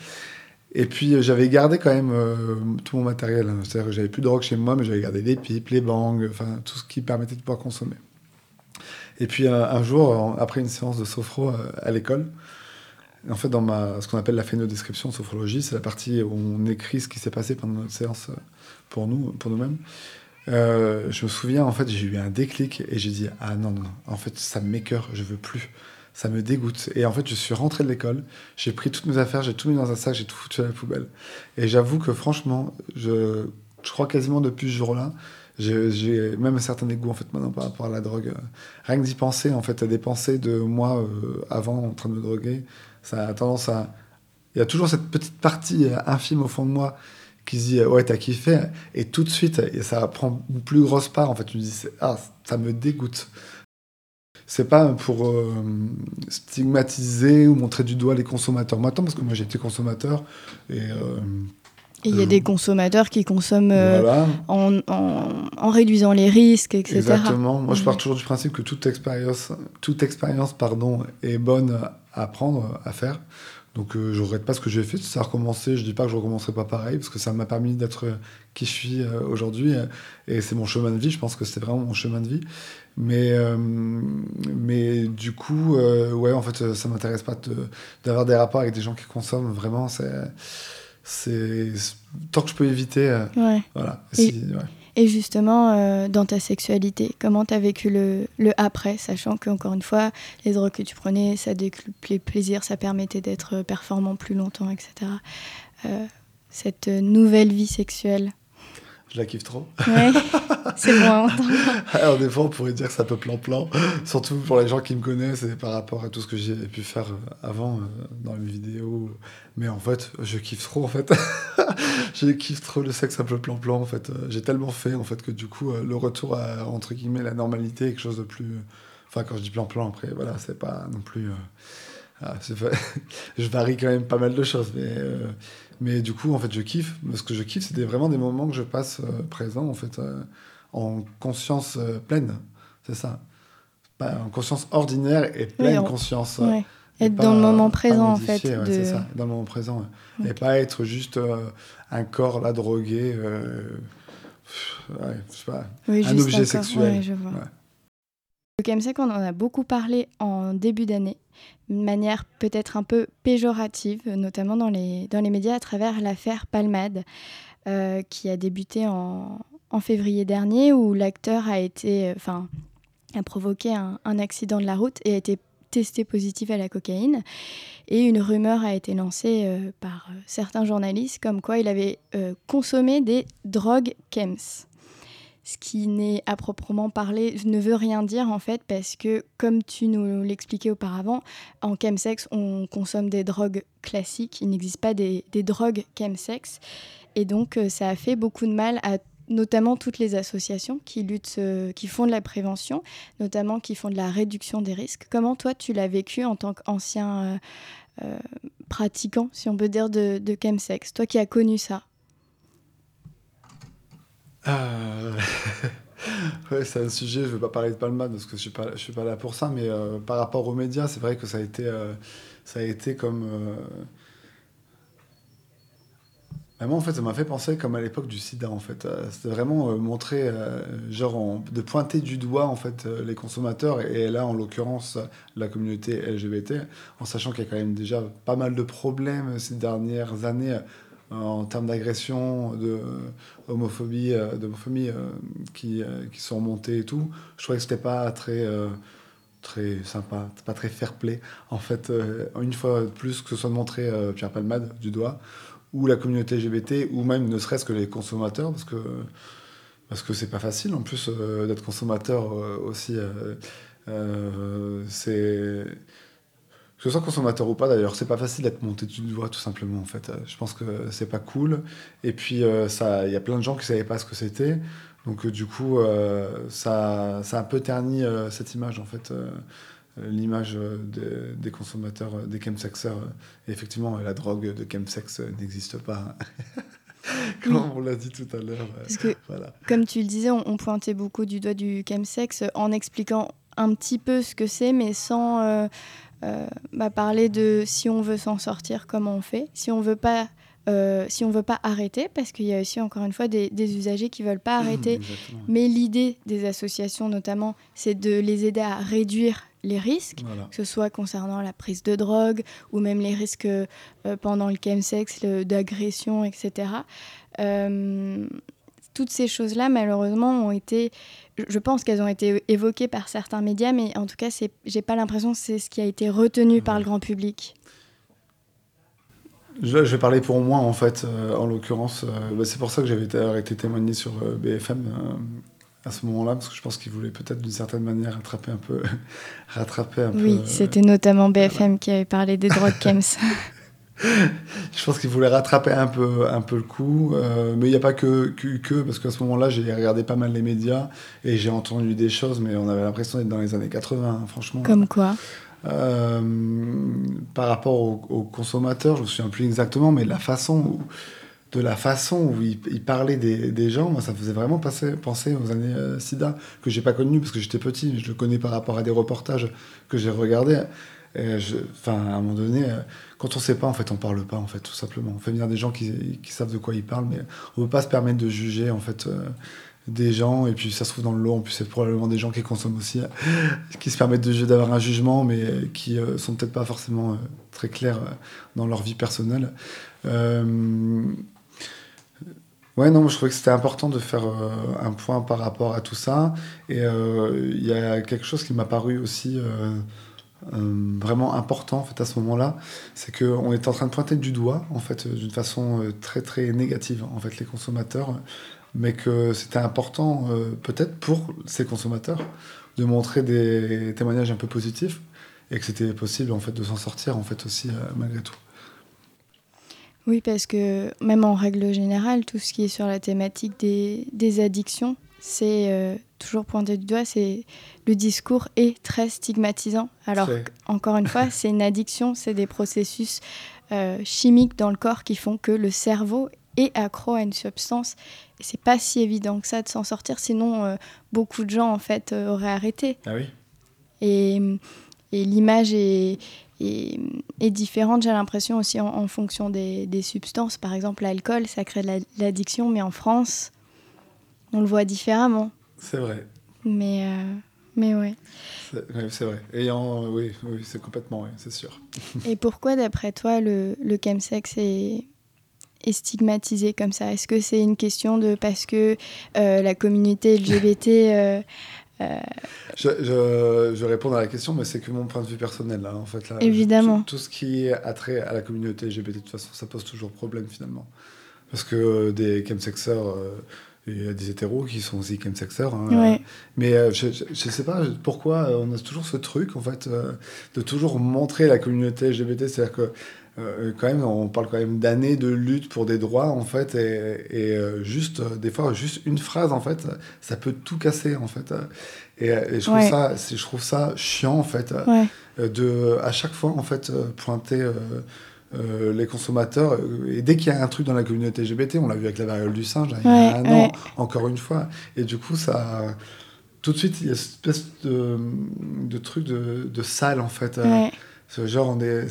Et puis, j'avais gardé quand même euh, tout mon matériel. C'est-à-dire que j'avais plus de drogue chez moi, mais j'avais gardé les pipes, les bangs, enfin, tout ce qui permettait de pouvoir consommer. Et puis, un, un jour, après une séance de sophro à l'école, en fait, dans ma, ce qu'on appelle la phénodescription de sophrologie, c'est la partie où on écrit ce qui s'est passé pendant notre séance euh, pour nous, pour nous-mêmes. Euh, je me souviens, en fait, j'ai eu un déclic et j'ai dit Ah non, non, en fait, ça m'écœure, je veux plus. Ça me dégoûte. Et en fait, je suis rentré de l'école, j'ai pris toutes mes affaires, j'ai tout mis dans un sac, j'ai tout foutu à la poubelle. Et j'avoue que franchement, je, je crois quasiment depuis ce jour-là, j'ai même un certain dégoût en fait maintenant par rapport à la drogue. Rien que d'y penser, en fait, à des pensées de moi euh, avant en train de me droguer, ça a tendance à. Il y a toujours cette petite partie euh, infime au fond de moi qui se dit euh, ouais t'as kiffé et tout de suite et ça prend une plus grosse part en fait tu me dis ah ça me dégoûte c'est pas pour euh, stigmatiser ou montrer du doigt les consommateurs maintenant parce que moi j'ai été consommateur et euh, il y a Euh, des consommateurs qui consomment voilà en, en- en réduisant les risques, etc. exactement moi je pars Mhm. toujours du principe que toute expérience toute expérience pardon est bonne à prendre à faire. Donc euh, je regrette pas ce que j'ai fait. Si ça a recommencé je dis pas que je recommencerai pas pareil parce que ça m'a permis d'être euh, qui je suis euh, aujourd'hui euh, et c'est mon chemin de vie. Je pense que c'était vraiment mon chemin de vie. Mais euh, mais du coup ouais en fait ça m'intéresse pas de- d'avoir des rapports avec des gens qui consomment vraiment. C'est c'est tant que je peux éviter Ouais. voilà. Et- Si- ouais. Et justement, euh, dans ta sexualité, comment tu as vécu le, le après, sachant que encore une fois, les drogues que tu prenais, ça décuplait plaisir, ça permettait d'être performant plus longtemps, etc. Euh, cette nouvelle vie sexuelle. Je la kiffe trop Ouais, c'est bon à entendre. Alors des fois, on pourrait dire que ça peut plan-plan, surtout pour les gens qui me connaissent et par rapport à tout ce que j'ai pu faire euh, avant euh, dans les vidéos. Mais en fait, je kiffe trop en fait. je kiffe trop le sexe un peu plan-plan en fait. J'ai tellement fait en fait que du coup, euh, le retour à entre guillemets la normalité est quelque chose de plus. Enfin, quand je dis plan-plan, après, voilà, c'est pas non plus. ah, je varie quand même pas mal de choses, mais, euh, mais du coup, en fait, je kiffe. Ce que je kiffe, c'est des- vraiment des moments que je passe euh, présent, en fait, euh, en conscience euh, pleine. C'est ça. Pas en conscience ordinaire et pleine en- conscience. euh, Ouais. et Être pas- dans le moment présent, en fait. ouais, de- c'est ça, dans le moment présent. ouais. Et pas être juste euh, un corps là drogué. euh, je sais pas. Oui, un objet corps. sexuel. Je vois. Le chemsex, on en a beaucoup parlé en début d'année, d'une manière peut-être un peu péjorative, notamment dans les, dans les médias à travers l'affaire Palmade, euh, qui a débuté en, en février dernier, où l'acteur a été, euh, enfin, a provoqué un, accident de la route et a été testé positif à la cocaïne. Et une rumeur a été lancée euh, par certains journalistes comme quoi il avait consommé des drogues chems ce qui n'est à proprement parler ne veut rien dire en fait parce que comme tu nous l'expliquais auparavant, en chemsex on consomme des drogues classiques, il n'existe pas des, des drogues chemsex. Et donc euh, ça a fait beaucoup de mal à notamment toutes les associations qui luttent, euh, qui font de la prévention, notamment qui font de la réduction des risques. Comment toi tu l'as vécu en tant qu'ancien euh, pratiquant, si on peut dire, de, de chemsex, toi qui as connu ça? Euh, ouais, c'est un sujet, je ne veux pas parler de Palma parce que je ne suis, pas- suis pas là pour ça, mais euh, par rapport aux médias, c'est vrai que ça a été, euh, ça a été comme. bah, moi, en fait, ça m'a fait penser comme à l'époque du sida, en fait. C'était vraiment montrer, genre, de pointer du doigt, en fait, les consommateurs, et, là, en l'occurrence, la communauté LGBT, en sachant qu'il y a quand même déjà pas mal de problèmes ces dernières années en termes d'agression, de homophobie, d'homophobie qui, qui sont montées et tout. Je trouvais que c'était pas très très sympa, pas très fair play. En fait, une fois de plus, que ce soit de montrer Pierre Palmade du doigt, ou la communauté LGBT, ou même ne serait-ce que les consommateurs, parce que parce que c'est pas facile en plus euh, d'être consommateur euh, aussi. Euh, c'est que ce soit consommateur ou pas d'ailleurs, c'est pas facile d'être monté du doigt tout simplement en fait. Je pense que c'est pas cool. Et puis ça, il y a plein de gens qui savaient pas ce que c'était. Donc du coup, ça, ça a un peu terni cette image en fait. Euh, l'image des consommateurs, euh, des chemsexeurs. Et effectivement, la drogue de chemsex n'existe pas. Comme on l'a dit tout à l'heure. Comme tu le disais, on, pointait beaucoup du doigt du chemsex en expliquant un petit peu ce que c'est, mais sans euh, bah, parler de si on veut s'en sortir, comment on fait. Si on veut pas si on veut pas arrêter, parce qu'il y a aussi encore une fois des, usagers qui veulent pas arrêter. mais l'idée des associations notamment, c'est de les aider à réduire les risques, que ce soit concernant la prise de drogue ou même les risques euh, pendant le chemsex, d'agression, etc. Euh, toutes ces choses-là, malheureusement, ont été, je pense qu'elles ont été évoquées par certains médias, mais en tout cas, j'ai pas l'impression que c'est ce qui a été retenu par le grand public. Je, vais parler pour moi, en fait, euh, en l'occurrence. Bah, c'est pour ça que j'avais été témoigné sur BFM à ce moment-là, parce que je pense qu'il voulait peut-être d'une certaine manière rattraper un peu. rattraper un oui, euh, c'était notamment BFM qui avait parlé des drogues Kems. je pense qu'il voulait rattraper un peu, un peu le coup, euh, mais il n'y a pas que, que, parce qu'à ce moment-là, j'ai regardé pas mal les médias et j'ai entendu des choses, mais on avait l'impression d'être dans les années 80, hein, franchement. Comme quoi euh, Par rapport aux, consommateurs, je ne me souviens plus exactement, mais la façon où de la façon où il, parlait des, gens, moi, ça me faisait vraiment passer, penser aux années euh, SIDA, que j'ai pas connu parce que j'étais petit, je le connais par rapport à des reportages que j'ai regardés. Enfin, à un moment donné, quand on sait pas, en fait, on parle pas, en fait, tout simplement. On fait venir des gens qui, savent de quoi ils parlent, mais on ne peut pas se permettre de juger, en fait, euh, des gens. Et puis, ça se trouve dans le lot, en plus, c'est probablement des gens qui consomment aussi, qui se permettent d'avoir un jugement, mais qui sont peut-être pas forcément très clairs dans leur vie personnelle. Ouais, non, je trouvais que c'était important de faire euh, un point par rapport à tout ça. Et euh, il y a quelque chose qui m'a paru aussi euh, vraiment important en fait, à ce moment-là, c'est qu'on était en train de pointer du doigt, en fait, d'une façon très très négative, en fait, les consommateurs, mais que c'était important peut-être pour ces consommateurs de montrer des témoignages un peu positifs et que c'était possible en fait de s'en sortir en fait aussi malgré tout. Oui, parce que même en règle générale, tout ce qui est sur la thématique des, des addictions, c'est euh, toujours pointé du doigt, c'est le discours est très stigmatisant. Alors encore une fois, c'est une addiction, c'est des processus euh, chimiques dans le corps qui font que le cerveau est accro à une substance. Et c'est pas si évident que ça de s'en sortir, sinon euh, beaucoup de gens en fait auraient arrêté. Ah oui. Et, et l'image est, est, différente, j'ai l'impression aussi en, fonction des, substances. Par exemple, l'alcool, ça crée de l'addiction, mais en France, on le voit différemment. C'est vrai. Mais, euh, mais ouais. C'est vrai. Ayant, oui, oui c'est complètement, oui, c'est sûr. Et pourquoi, d'après toi, le, le chemsex est, est stigmatisé comme ça? Est-ce que c'est une question de parce que euh, la communauté LGBT euh, je, je, je, réponds à la question, mais c'est que mon point de vue personnel. Là, en fait, là, Évidemment. tout, ce qui est attrait à la communauté LGBT, de toute façon, ça pose toujours problème finalement. Parce que euh, des chemsexeurs, euh, il y a des hétéros qui sont aussi chemsexeurs. Hein, mais je ne sais pas pourquoi on a toujours ce truc, en fait, de toujours montrer la communauté LGBT. C'est-à-dire que euh, quand même, on parle quand même d'années de lutte pour des droits, en fait, et, et euh, juste, euh, des fois, juste une phrase, en fait, ça peut tout casser, en fait. Et, je, trouve ça, je trouve ça chiant, en fait, de, à chaque fois, en fait, pointer les consommateurs. Et dès qu'il y a un truc dans la communauté LGBT, on l'a vu avec la variole du singe, il y a un an, encore une fois, et du coup, ça tout de suite, il y a cette espèce de, de truc de, de sale, en fait. Ce genre, on est,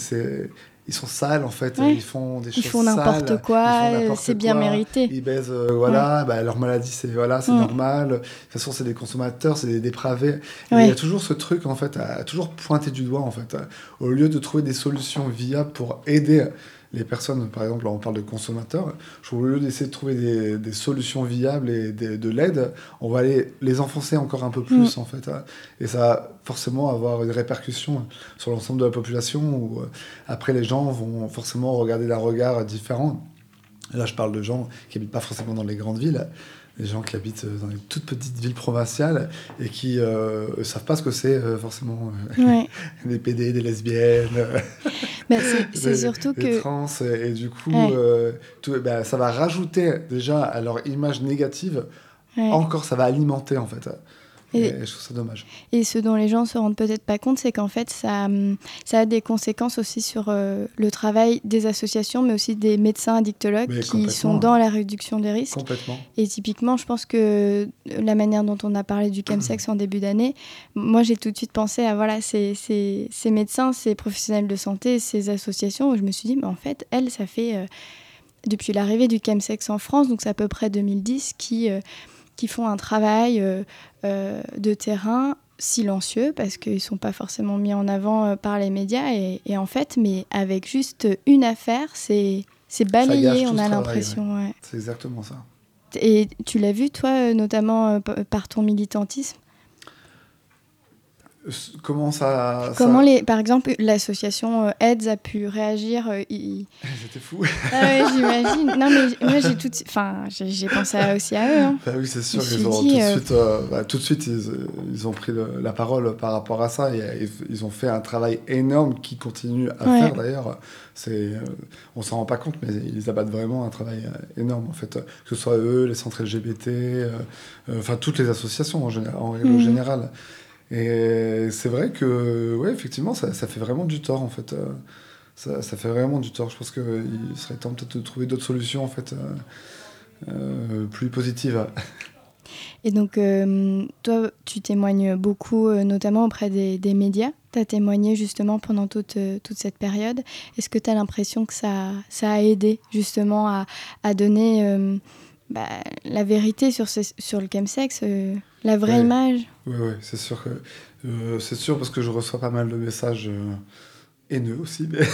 ils sont sales en fait, ils font des choses Ils font n'importe quoi, c'est bien mérité. Ils baisent, euh, voilà, bah, leur maladie c'est voilà, c'est mm. normal. De toute façon, c'est des consommateurs, c'est des dépravés. Il y a toujours ce truc en fait, à, toujours pointer du doigt en fait, au lieu de trouver des solutions viables pour aider les personnes, par exemple, là on parle de consommateurs, je au lieu d'essayer de trouver des, des, solutions viables et de l'aide, on va aller les enfoncer encore un peu plus mm. en fait. Hein. Et ça va forcément avoir une répercussion sur l'ensemble de la population où euh, après les gens vont forcément regarder d'un regard différent. là je parle de gens qui habitent pas forcément dans les grandes villes, des gens qui habitent dans les toutes petites villes provinciales et qui ne euh, savent pas ce que c'est euh, forcément des PD, des lesbiennes, c'est surtout que trans et, du coup euh, tout, bah, ça va rajouter déjà à leur image négative. Encore, ça va alimenter en fait. Et, je trouve ça dommage. Et ce dont les gens se rendent peut-être pas compte, c'est qu'en fait, ça, ça a des conséquences aussi sur euh, le travail des associations, mais aussi des médecins addictologues qui sont dans la réduction des risques. Complètement. Et typiquement, je pense que la manière dont on a parlé du chemsex en début d'année, moi, j'ai tout de suite pensé à voilà, ces, ces, ces, médecins, ces professionnels de santé, ces associations, où je me suis dit, mais en fait, elles, ça fait... Euh, depuis l'arrivée du chemsex en France, donc c'est à peu près 2010, qui... Euh, qui font un travail euh, euh, de terrain silencieux parce qu'ils ne sont pas forcément mis en avant euh, par les médias. Et, en fait, mais avec juste une affaire, c'est balayé, on a l'impression. C'est exactement ça. Et tu l'as vu, toi, notamment par ton militantisme? Comment ça. Comment, Les, par exemple, l'association euh, AIDS a pu réagir euh, C'était fou. Ah j'imagine. Non, mais moi, j'ai tout, enfin, j'ai pensé aussi à eux. Hein. Bah oui, c'est sûr. Ils ont tout, de euh, suite, bah, tout de suite, ils, ont pris la parole par rapport à ça. Et, ils ont fait un travail énorme qui continue à faire d'ailleurs. C'est, on s'en rend pas compte, mais ils abattent vraiment un travail énorme en fait. Que ce soit eux, les centres LGBT, enfin toutes les associations en, général, en règle mhm. générale. Et c'est vrai que, ouais, effectivement, ça, ça, fait vraiment du tort, en fait. Euh, ça, ça, fait vraiment du tort. Je pense qu'il serait temps peut-être de trouver d'autres solutions, en fait, euh, euh, plus positives. Et donc, toi, tu témoignes beaucoup, notamment auprès des, des médias. Tu as témoigné justement pendant toute, toute cette période. Est-ce que tu as l'impression que ça, ça a aidé justement à, à donner bah, la vérité sur, ce, sur le chemsex, euh, la vraie image. Oui, ouais, c'est sûr euh, c'est sûr parce que je reçois pas mal de messages euh, haineux aussi. Mais,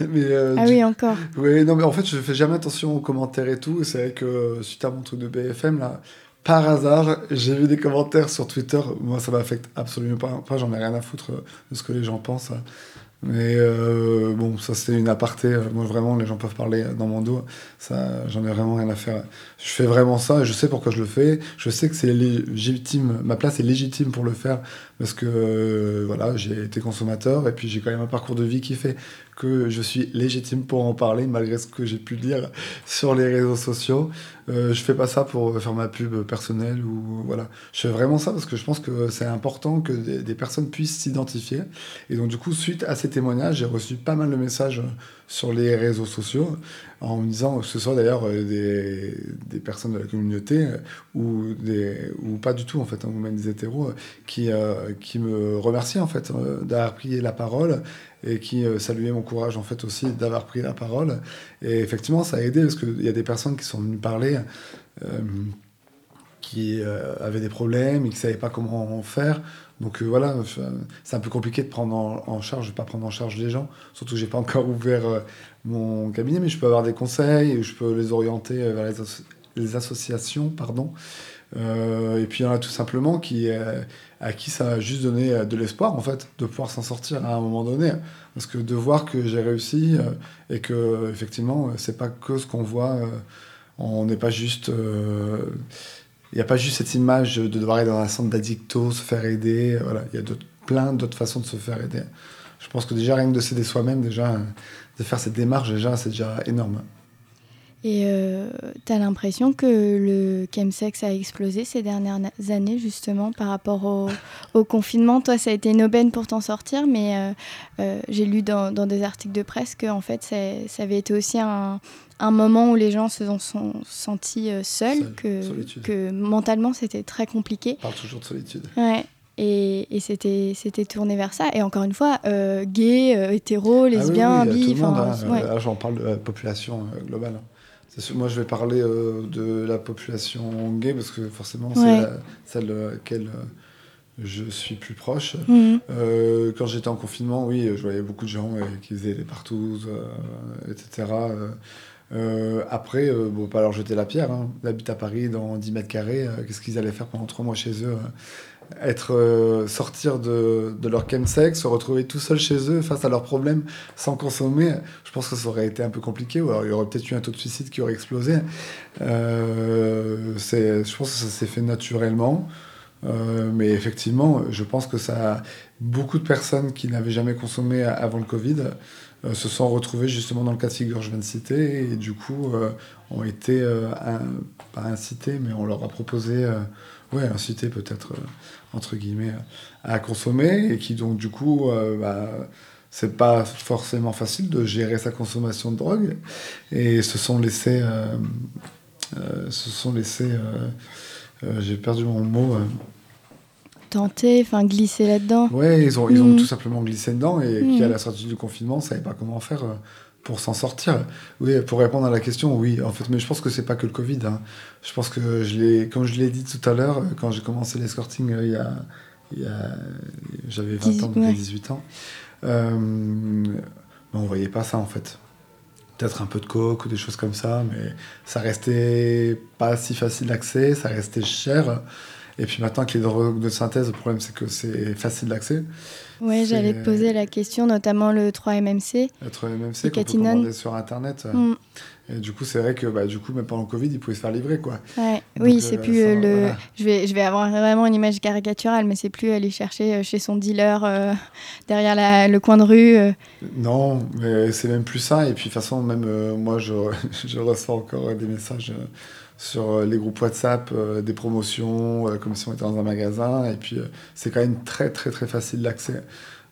mais ah oui, encore. Oui, non, mais en fait, je fais jamais attention aux commentaires et tout. C'est vrai que suite à mon truc de BFM là. Par hasard, j'ai vu des commentaires sur Twitter. Moi, ça m'affecte absolument pas. j'en ai rien à foutre de ce que les gens pensent. Mais euh, bon, ça c'était une aparté. Moi vraiment, les gens peuvent parler dans mon dos. Ça, j'en ai vraiment rien à faire. Je fais vraiment ça. Je sais pourquoi je le fais. Je sais que c'est légitime. Ma place est légitime pour le faire parce que euh, voilà, j'ai été consommateur et puis j'ai quand même un parcours de vie qui fait que je suis légitime pour en parler malgré ce que j'ai pu dire sur les réseaux sociaux. Euh, je fais pas ça pour faire ma pub personnelle ou voilà. Je fais vraiment ça parce que je pense que c'est important que des, personnes puissent s'identifier. Et donc du coup, suite à ces témoignages, j'ai reçu pas mal de messages sur les réseaux sociaux en me disant que ce soit d'ailleurs euh, des, des, personnes de la communauté euh, ou, des, ou pas du tout en fait, hein, même des hétéros qui, qui me remercient en fait d'avoir pris la parole et qui euh, saluait mon courage en fait aussi d'avoir pris la parole. Et effectivement, ça a aidé parce qu'il y a des personnes qui sont venues parler, euh, qui euh, avaient des problèmes et qui ne savaient pas comment en faire. Donc voilà, c'est un peu compliqué de prendre en, charge, je vais pas prendre en charge les gens, surtout que j'ai pas encore ouvert mon cabinet, mais je peux avoir des conseils, je peux les orienter vers les, associations, pardon. et puis il y en a tout simplement qui à qui ça a juste donné euh, de l'espoir, en fait, de pouvoir s'en sortir à un moment donné. Parce que de voir que j'ai réussi euh, et que, effectivement, c'est pas que ce qu'on voit, euh, on n'est pas juste. Il n'y a pas juste cette image de devoir aller dans un centre d'addicto, se faire aider. Voilà, il y a plein d'autres façons de se faire aider. Je pense que déjà, rien que de s'aider soi-même, déjà, de faire cette démarche, déjà, c'est déjà énorme. Et euh, tu as l'impression que le chemsex a explosé ces dernières années, justement, par rapport au, confinement? Toi, ça a été une aubaine pour t'en sortir, mais euh, euh, j'ai lu dans, des articles de presse que en fait, ça avait été aussi un, un, moment où les gens se sont sentis seuls, que, que, mentalement, c'était très compliqué. On parle toujours de solitude. Ouais. Et, c'était, c'était tourné vers ça. Et encore une fois, euh, gay, euh, hétéro, lesbien, ah bi. Hein. Là, j'en parle de la population euh, globale. Hein. moi, je vais parler de la population gay parce que forcément, c'est celle à laquelle je suis plus proche. Mhm. quand j'étais en confinement, oui, je voyais beaucoup de gens qui faisaient les partout, etc. après, bon, pas leur jeter la pierre. Hein. Ils habitent à Paris dans 10 mètres carrés. Qu'est-ce qu'ils allaient faire pendant 3 mois chez eux être euh, sortir de, de leur chemsex, se retrouver tout seul chez eux face à leurs problèmes sans consommer, je pense que ça aurait été un peu compliqué. Il y aurait peut-être eu un taux de suicide qui aurait explosé. Euh, je pense que ça s'est fait naturellement. Euh, mais effectivement, je pense que ça, beaucoup de personnes qui n'avaient jamais consommé avant le Covid se sont retrouvées justement dans le cas de figure que je viens de citer et du coup ont été pas incitées, mais on leur a proposé ouais, inciter peut-être, euh, entre guillemets, à consommer, et qui donc du coup, euh, bah, c'est pas forcément facile de gérer sa consommation de drogue, et se sont laissés, euh, se sont laissés, j'ai perdu mon mot. Tenter, enfin glisser là-dedans. Ouais, ils ont, ils ont mm. tout simplement glissé dedans, et qui à mm. la sortie du confinement, ne savaient pas comment faire pour s'en sortir. Oui, pour répondre à la question, oui, en fait, mais je pense que c'est pas que le Covid. Hein. Je pense que je comme je l'ai dit tout à l'heure, quand j'ai commencé l'escorting euh, il y a, il y a j'avais 20 ans, donc 18 ans, euh, on voyait pas ça en fait. Peut-être un peu de coke ou des choses comme ça, mais ça restait pas si facile d'accès, ça restait cher. Et puis maintenant, avec les drogues de synthèse, le problème c'est que c'est facile d'accès. Oui, j'allais te poser la question, notamment le 3-MMC. Le 3-MMC qu'on peut commander sur Internet. Mm. Et du coup, c'est vrai que bah, du coup, même pendant le Covid, ils pouvaient se faire livrer. Quoi. oui, c'est euh, plus euh, le. Je, vais, je vais avoir vraiment une image caricaturale, mais c'est plus aller chercher euh, chez son dealer derrière le coin de rue. Non, mais c'est même plus ça. Et puis, de toute façon, même moi, je, je reçois encore des messages sur les groupes WhatsApp, des promotions, comme si on était dans un magasin. Et puis, c'est quand même très, très, très facile d'accès.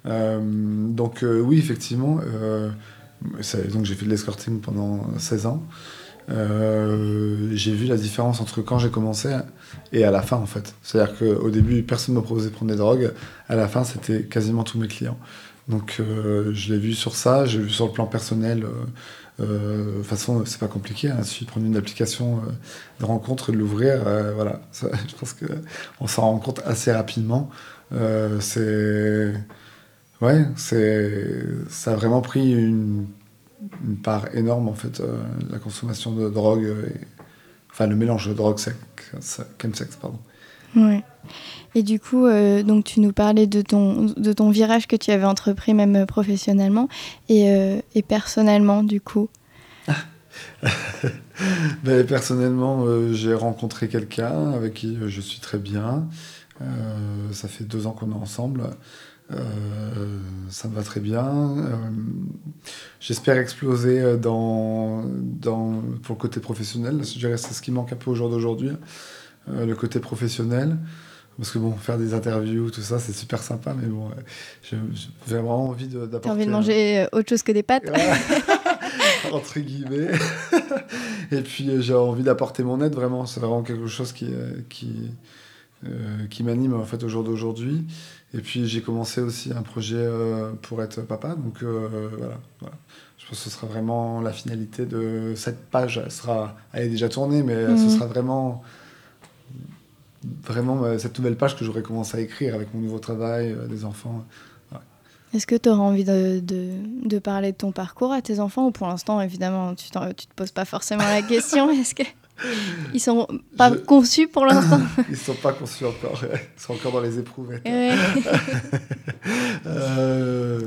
donc, oui, effectivement donc j'ai fait de l'escorting pendant 16 ans. Euh, j'ai vu la différence entre quand j'ai commencé et à la fin en fait. C'est-à-dire qu'au début, personne ne me proposait de prendre des drogues. À la fin, c'était quasiment tous mes clients. Donc euh, je l'ai vu sur ça, j'ai vu sur le plan personnel. Euh, de toute façon, c'est pas compliqué. Hein, il suffit de prendre une application de rencontre et de l'ouvrir. voilà, je pense qu'on s'en rend compte assez rapidement. c'est Ouais, c'est ça a vraiment pris une, part énorme en fait euh, la consommation de drogue, enfin le mélange de drogue sexe, sexe pardon. Ouais. Et du coup, euh, donc tu nous parlais de ton, de ton virage que tu avais entrepris même euh, professionnellement et, et personnellement du coup. ben, personnellement, j'ai rencontré quelqu'un avec qui je suis très bien. ça fait deux ans qu'on est ensemble. Euh, ça me va très bien. Euh, j'espère exploser euh, dans, dans, pour le côté professionnel. Je dirais c'est ce qui manque un peu au jour d'aujourd'hui, le côté professionnel. Parce que bon, faire des interviews, tout ça, c'est super sympa, mais bon, j'ai vraiment envie d'apporter. T'as envie de manger autre chose que des pâtes Entre guillemets. Et puis j'ai envie d'apporter mon aide, vraiment. C'est vraiment quelque chose qui, qui, qui m'anime en fait au jour d'aujourd'hui. Et puis j'ai commencé aussi un projet euh, pour être papa. Donc euh, voilà, Je pense que ce sera vraiment la finalité de cette page. Elle, sera, elle est déjà tournée, mais ce mhm. sera vraiment, vraiment euh, cette nouvelle page que j'aurais commencé à écrire avec mon nouveau travail, des enfants. Est-ce que tu auras envie de, de, de, parler de ton parcours à tes enfants ou pour l'instant, évidemment, tu ne te poses pas forcément la question Est-ce que... Ils sont pas conçus pour l'instant? Ils sont pas conçus encore. Ils sont encore dans les éprouvettes. euh,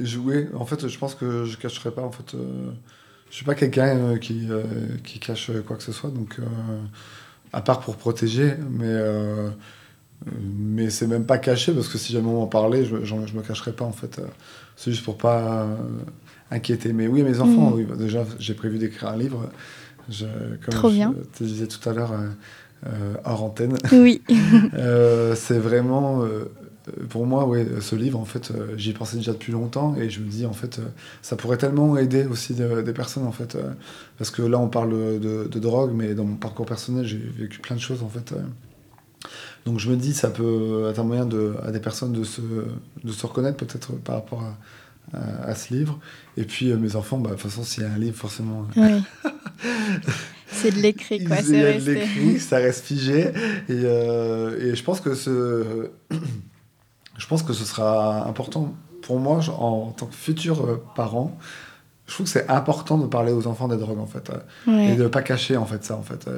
jouer. En fait, je pense que je cacherai pas. En fait, euh, je suis pas quelqu'un euh, qui, euh, qui cache quoi que ce soit. Donc, à part pour protéger, mais mais c'est même pas caché parce que si jamais on m'en parlait, je, je, me cacherais pas en fait. C'est juste pour pas inquiéter. Mais oui, mes enfants, mm. oui, déjà, j'ai prévu d'écrire un livre. Je, comme Trop bien. je te disais tout à l'heure euh, euh, hors antenne. Oui. Euh, c'est vraiment, pour moi, ouais, ce livre, en fait, j'y pensais déjà depuis longtemps et je me dis, en fait, ça pourrait tellement aider aussi des personnes, en fait. parce que là, on parle de, de, drogue, mais dans mon parcours personnel, j'ai vécu plein de choses, en fait Donc je me dis, ça peut être un moyen de, à des personnes de se, de se reconnaître peut-être par rapport à, à, ce livre. Et puis mes enfants, bah, de toute façon, s'il y a un livre, forcément... Oui. c'est de l'écrit, quoi. C'est de l'écrit, ça reste figé. Et, et je pense que ce... je pense que ce sera important pour moi, en tant que futur parent, je trouve que c'est important de parler aux enfants des drogues en fait et de pas cacher en fait ça en fait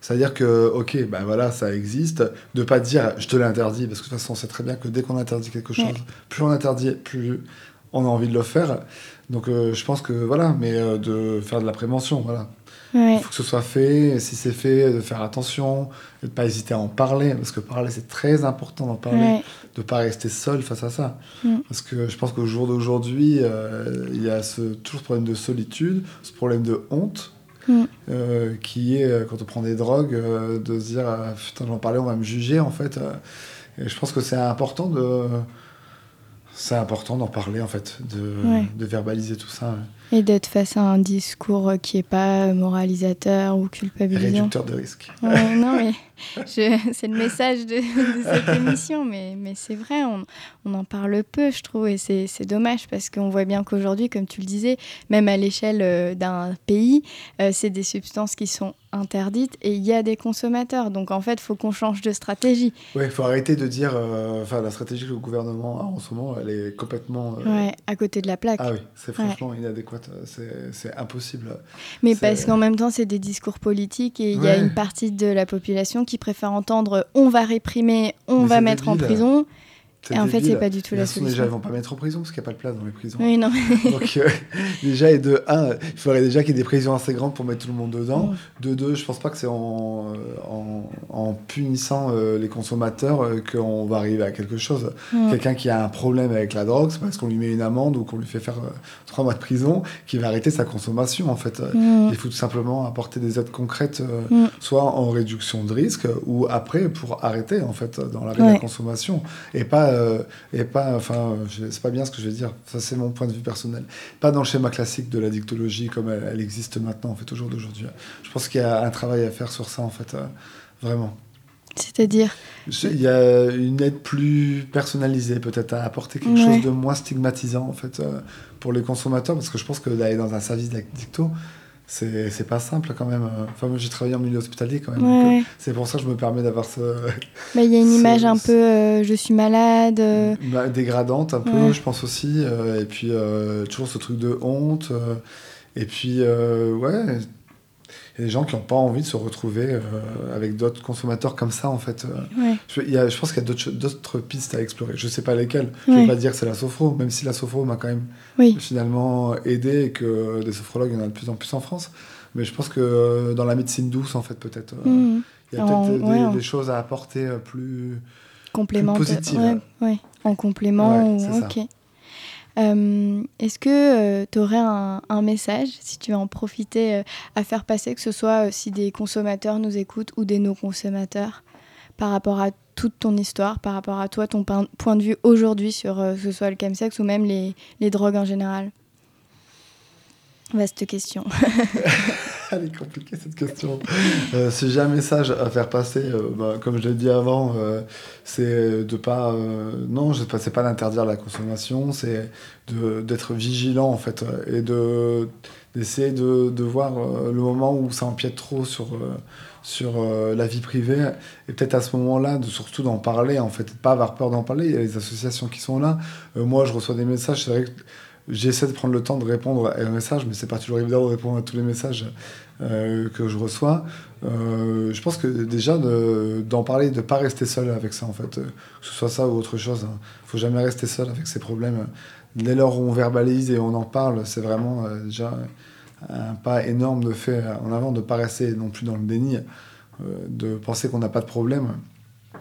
c'est à dire que ok ben voilà ça existe de pas dire je te l'interdis parce que de toute façon on sait très bien que dès qu'on interdit quelque chose plus on interdit plus on a envie de le faire. Donc euh, je pense que voilà mais euh, de faire de la prévention voilà il faut que ce soit fait et si c'est fait de faire attention de ne pas hésiter à en parler parce que parler c'est très important d'en parler de pas rester seul face à ça. Mm. Parce que je pense qu'au jour d'aujourd'hui, euh, il y a ce, toujours ce problème de solitude, ce problème de honte, mm. euh, qui est, euh, quand on prend des drogues, de se dire Putain, j'en parlais, on va me juger, en fait. et je pense que c'est important de. C'est important d'en parler, en fait, de, de verbaliser tout ça. Et d'être face à un discours qui n'est pas moralisateur ou culpabilisant. Réducteur de risque. non, mais c'est le message de, cette émission, mais, mais c'est vrai, on, on, en parle peu, je trouve, et c'est dommage parce qu'on voit bien qu'aujourd'hui, comme tu le disais, même à l'échelle euh, d'un pays, euh, c'est des substances qui sont interdites et il y a des consommateurs. Donc en fait, il faut qu'on change de stratégie. Oui, il faut arrêter de dire, euh, enfin, la stratégie que le gouvernement a en ce moment, elle est complètement. Ouais, à côté de la plaque. Ah oui, c'est franchement inadéquat. C'est impossible. Mais parce qu'en même temps, c'est des discours politiques et il y a une partie de la population qui préfère entendre on va réprimer, on va mettre en prison. Et en fait, c'est pas du tout la solution. Déjà, ils vont pas mettre en prison parce qu'il n'y a pas de place dans les prisons. Oui, non. Donc, euh, déjà, et de un, il faudrait déjà qu'il y ait des prisons assez grandes pour mettre tout le monde dedans. De deux, je pense pas que c'est en, en, en, punissant euh, les consommateurs euh, qu'on va arriver à quelque chose. Quelqu'un qui a un problème avec la drogue, c'est parce qu'on lui met une amende ou qu'on lui fait faire trois mois de prison qui va arrêter sa consommation, en fait. Il faut tout simplement apporter des aides concrètes, soit en réduction de risque ou après pour arrêter, en fait, dans l'arrêt de la consommation. Et pas euh, et pas, enfin, c'est pas bien ce que je vais dire, ça c'est mon point de vue personnel, pas dans le schéma classique de la dictologie comme elle, existe maintenant, en fait, au jour d'aujourd'hui. Je pense qu'il y a un travail à faire sur ça, en fait, euh, vraiment. C'est-à-dire? Il y a une aide plus personnalisée, peut-être, à apporter quelque chose de moins stigmatisant, en fait, euh, pour les consommateurs, parce que je pense que d'aller dans un service dicto, c'est pas simple quand même. Enfin, moi j'ai travaillé en milieu hospitalier quand même. Euh, c'est pour ça que je me permets d'avoir ce. Il y a une image un peu euh, je suis malade. Euh. Bah, dégradante un peu, je pense aussi. et puis toujours ce truc de honte. et puis, ouais, y a des gens qui n'ont pas envie de se retrouver euh, avec d'autres consommateurs comme ça, en fait. Euh. Je, y a, je, pense qu'il y a d'autres pistes à explorer. Je ne sais pas lesquelles. Je ne vais pas dire que c'est la sophro, même si la sophro m'a quand même finalement aidé et que des sophrologues, il y en a de plus en plus en France. Mais je pense que euh, dans la médecine douce, en fait, peut-être, mmh. il y a peut-être des, choses à apporter plus, plus positives. En complément. ok. Euh, est-ce que euh, tu aurais un, message, si tu veux en profiter, euh, à faire passer, que ce soit si des consommateurs nous écoutent ou des non-consommateurs, par rapport à toute ton histoire, par rapport à toi, ton point de vue aujourd'hui sur que ce soit le chemsex ou même les, les drogues en général? Vaste question. Elle est compliquée cette question. Euh, si j'ai un message à faire passer, euh, bah, comme je l'ai dit avant, euh, c'est de pas. non, c'est pas d'interdire la consommation, c'est d'être vigilant en fait et de d'essayer de, de, voir le moment où ça empiète trop sur sur la vie privée et peut-être à ce moment-là de surtout d'en parler en fait pas avoir peur d'en parler il y a les associations qui sont là moi je reçois des messages c'est vrai que j'essaie de prendre le temps de répondre à un message, mais c'est pas toujours évident de répondre à tous les messages euh, que je reçois. Euh, je pense que déjà d'en parler, de pas rester seul avec ça en fait, que ce soit ça ou autre chose. Hein. Faut jamais rester seul avec ses problèmes. Dès lors où on verbalise et on en parle, c'est vraiment euh, déjà un pas énorme de fait en avant, de pas rester non plus dans le déni, de penser qu'on n'a pas de problème.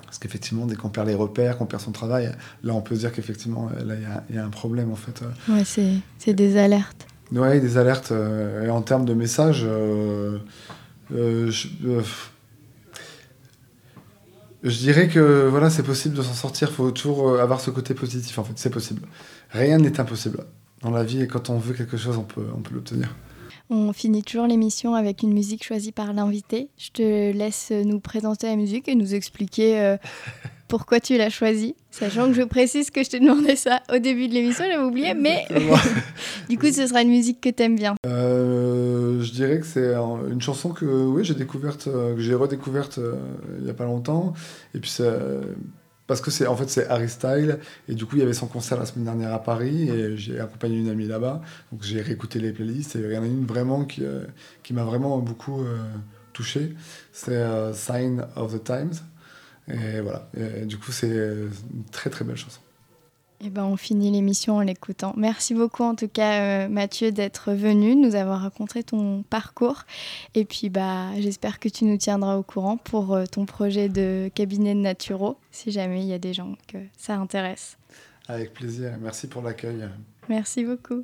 Parce qu'effectivement, dès qu'on perd les repères, qu'on perd son travail, là, on peut se dire qu'effectivement, là, il y, a un problème, en fait. Ouais, c'est des alertes. Ouais, des alertes. Euh, et en termes de messages, euh, euh, je, je, dirais que voilà, c'est possible de s'en sortir. Il faut toujours avoir ce côté positif, en fait. C'est possible. Rien n'est impossible dans la vie, et quand on veut quelque chose, on peut, on peut l'obtenir. On finit toujours l'émission avec une musique choisie par l'invité. Je te laisse nous présenter la musique et nous expliquer euh, pourquoi tu l'as choisie. Sachant que je précise que je t'ai demandé ça au début de l'émission, j'avais oublié, mais du coup, ce sera une musique que tu aimes bien. Euh, je dirais que c'est une chanson que oui, j'ai découverte, euh, que j'ai redécouverte il n'y a pas longtemps. Et puis, parce que c'est en fait c'est Harry Style et du coup il y avait son concert la semaine dernière à Paris. Et j'ai accompagné une amie là-bas. Donc j'ai réécouté les playlists. Et il y en a une vraiment qui, euh, m'a vraiment beaucoup euh, touché. C'est euh, Sign of the Times. Et voilà. Du coup c'est une très très belle chanson eh ben, on finit l'émission en l'écoutant. Merci beaucoup en tout cas euh, Mathieu d'être venu, nous avoir raconté ton parcours. Et puis bah, j'espère que tu nous tiendras au courant pour euh, ton projet de cabinet de naturaux, si jamais il y a des gens que ça intéresse. Avec plaisir, merci pour l'accueil. Merci beaucoup.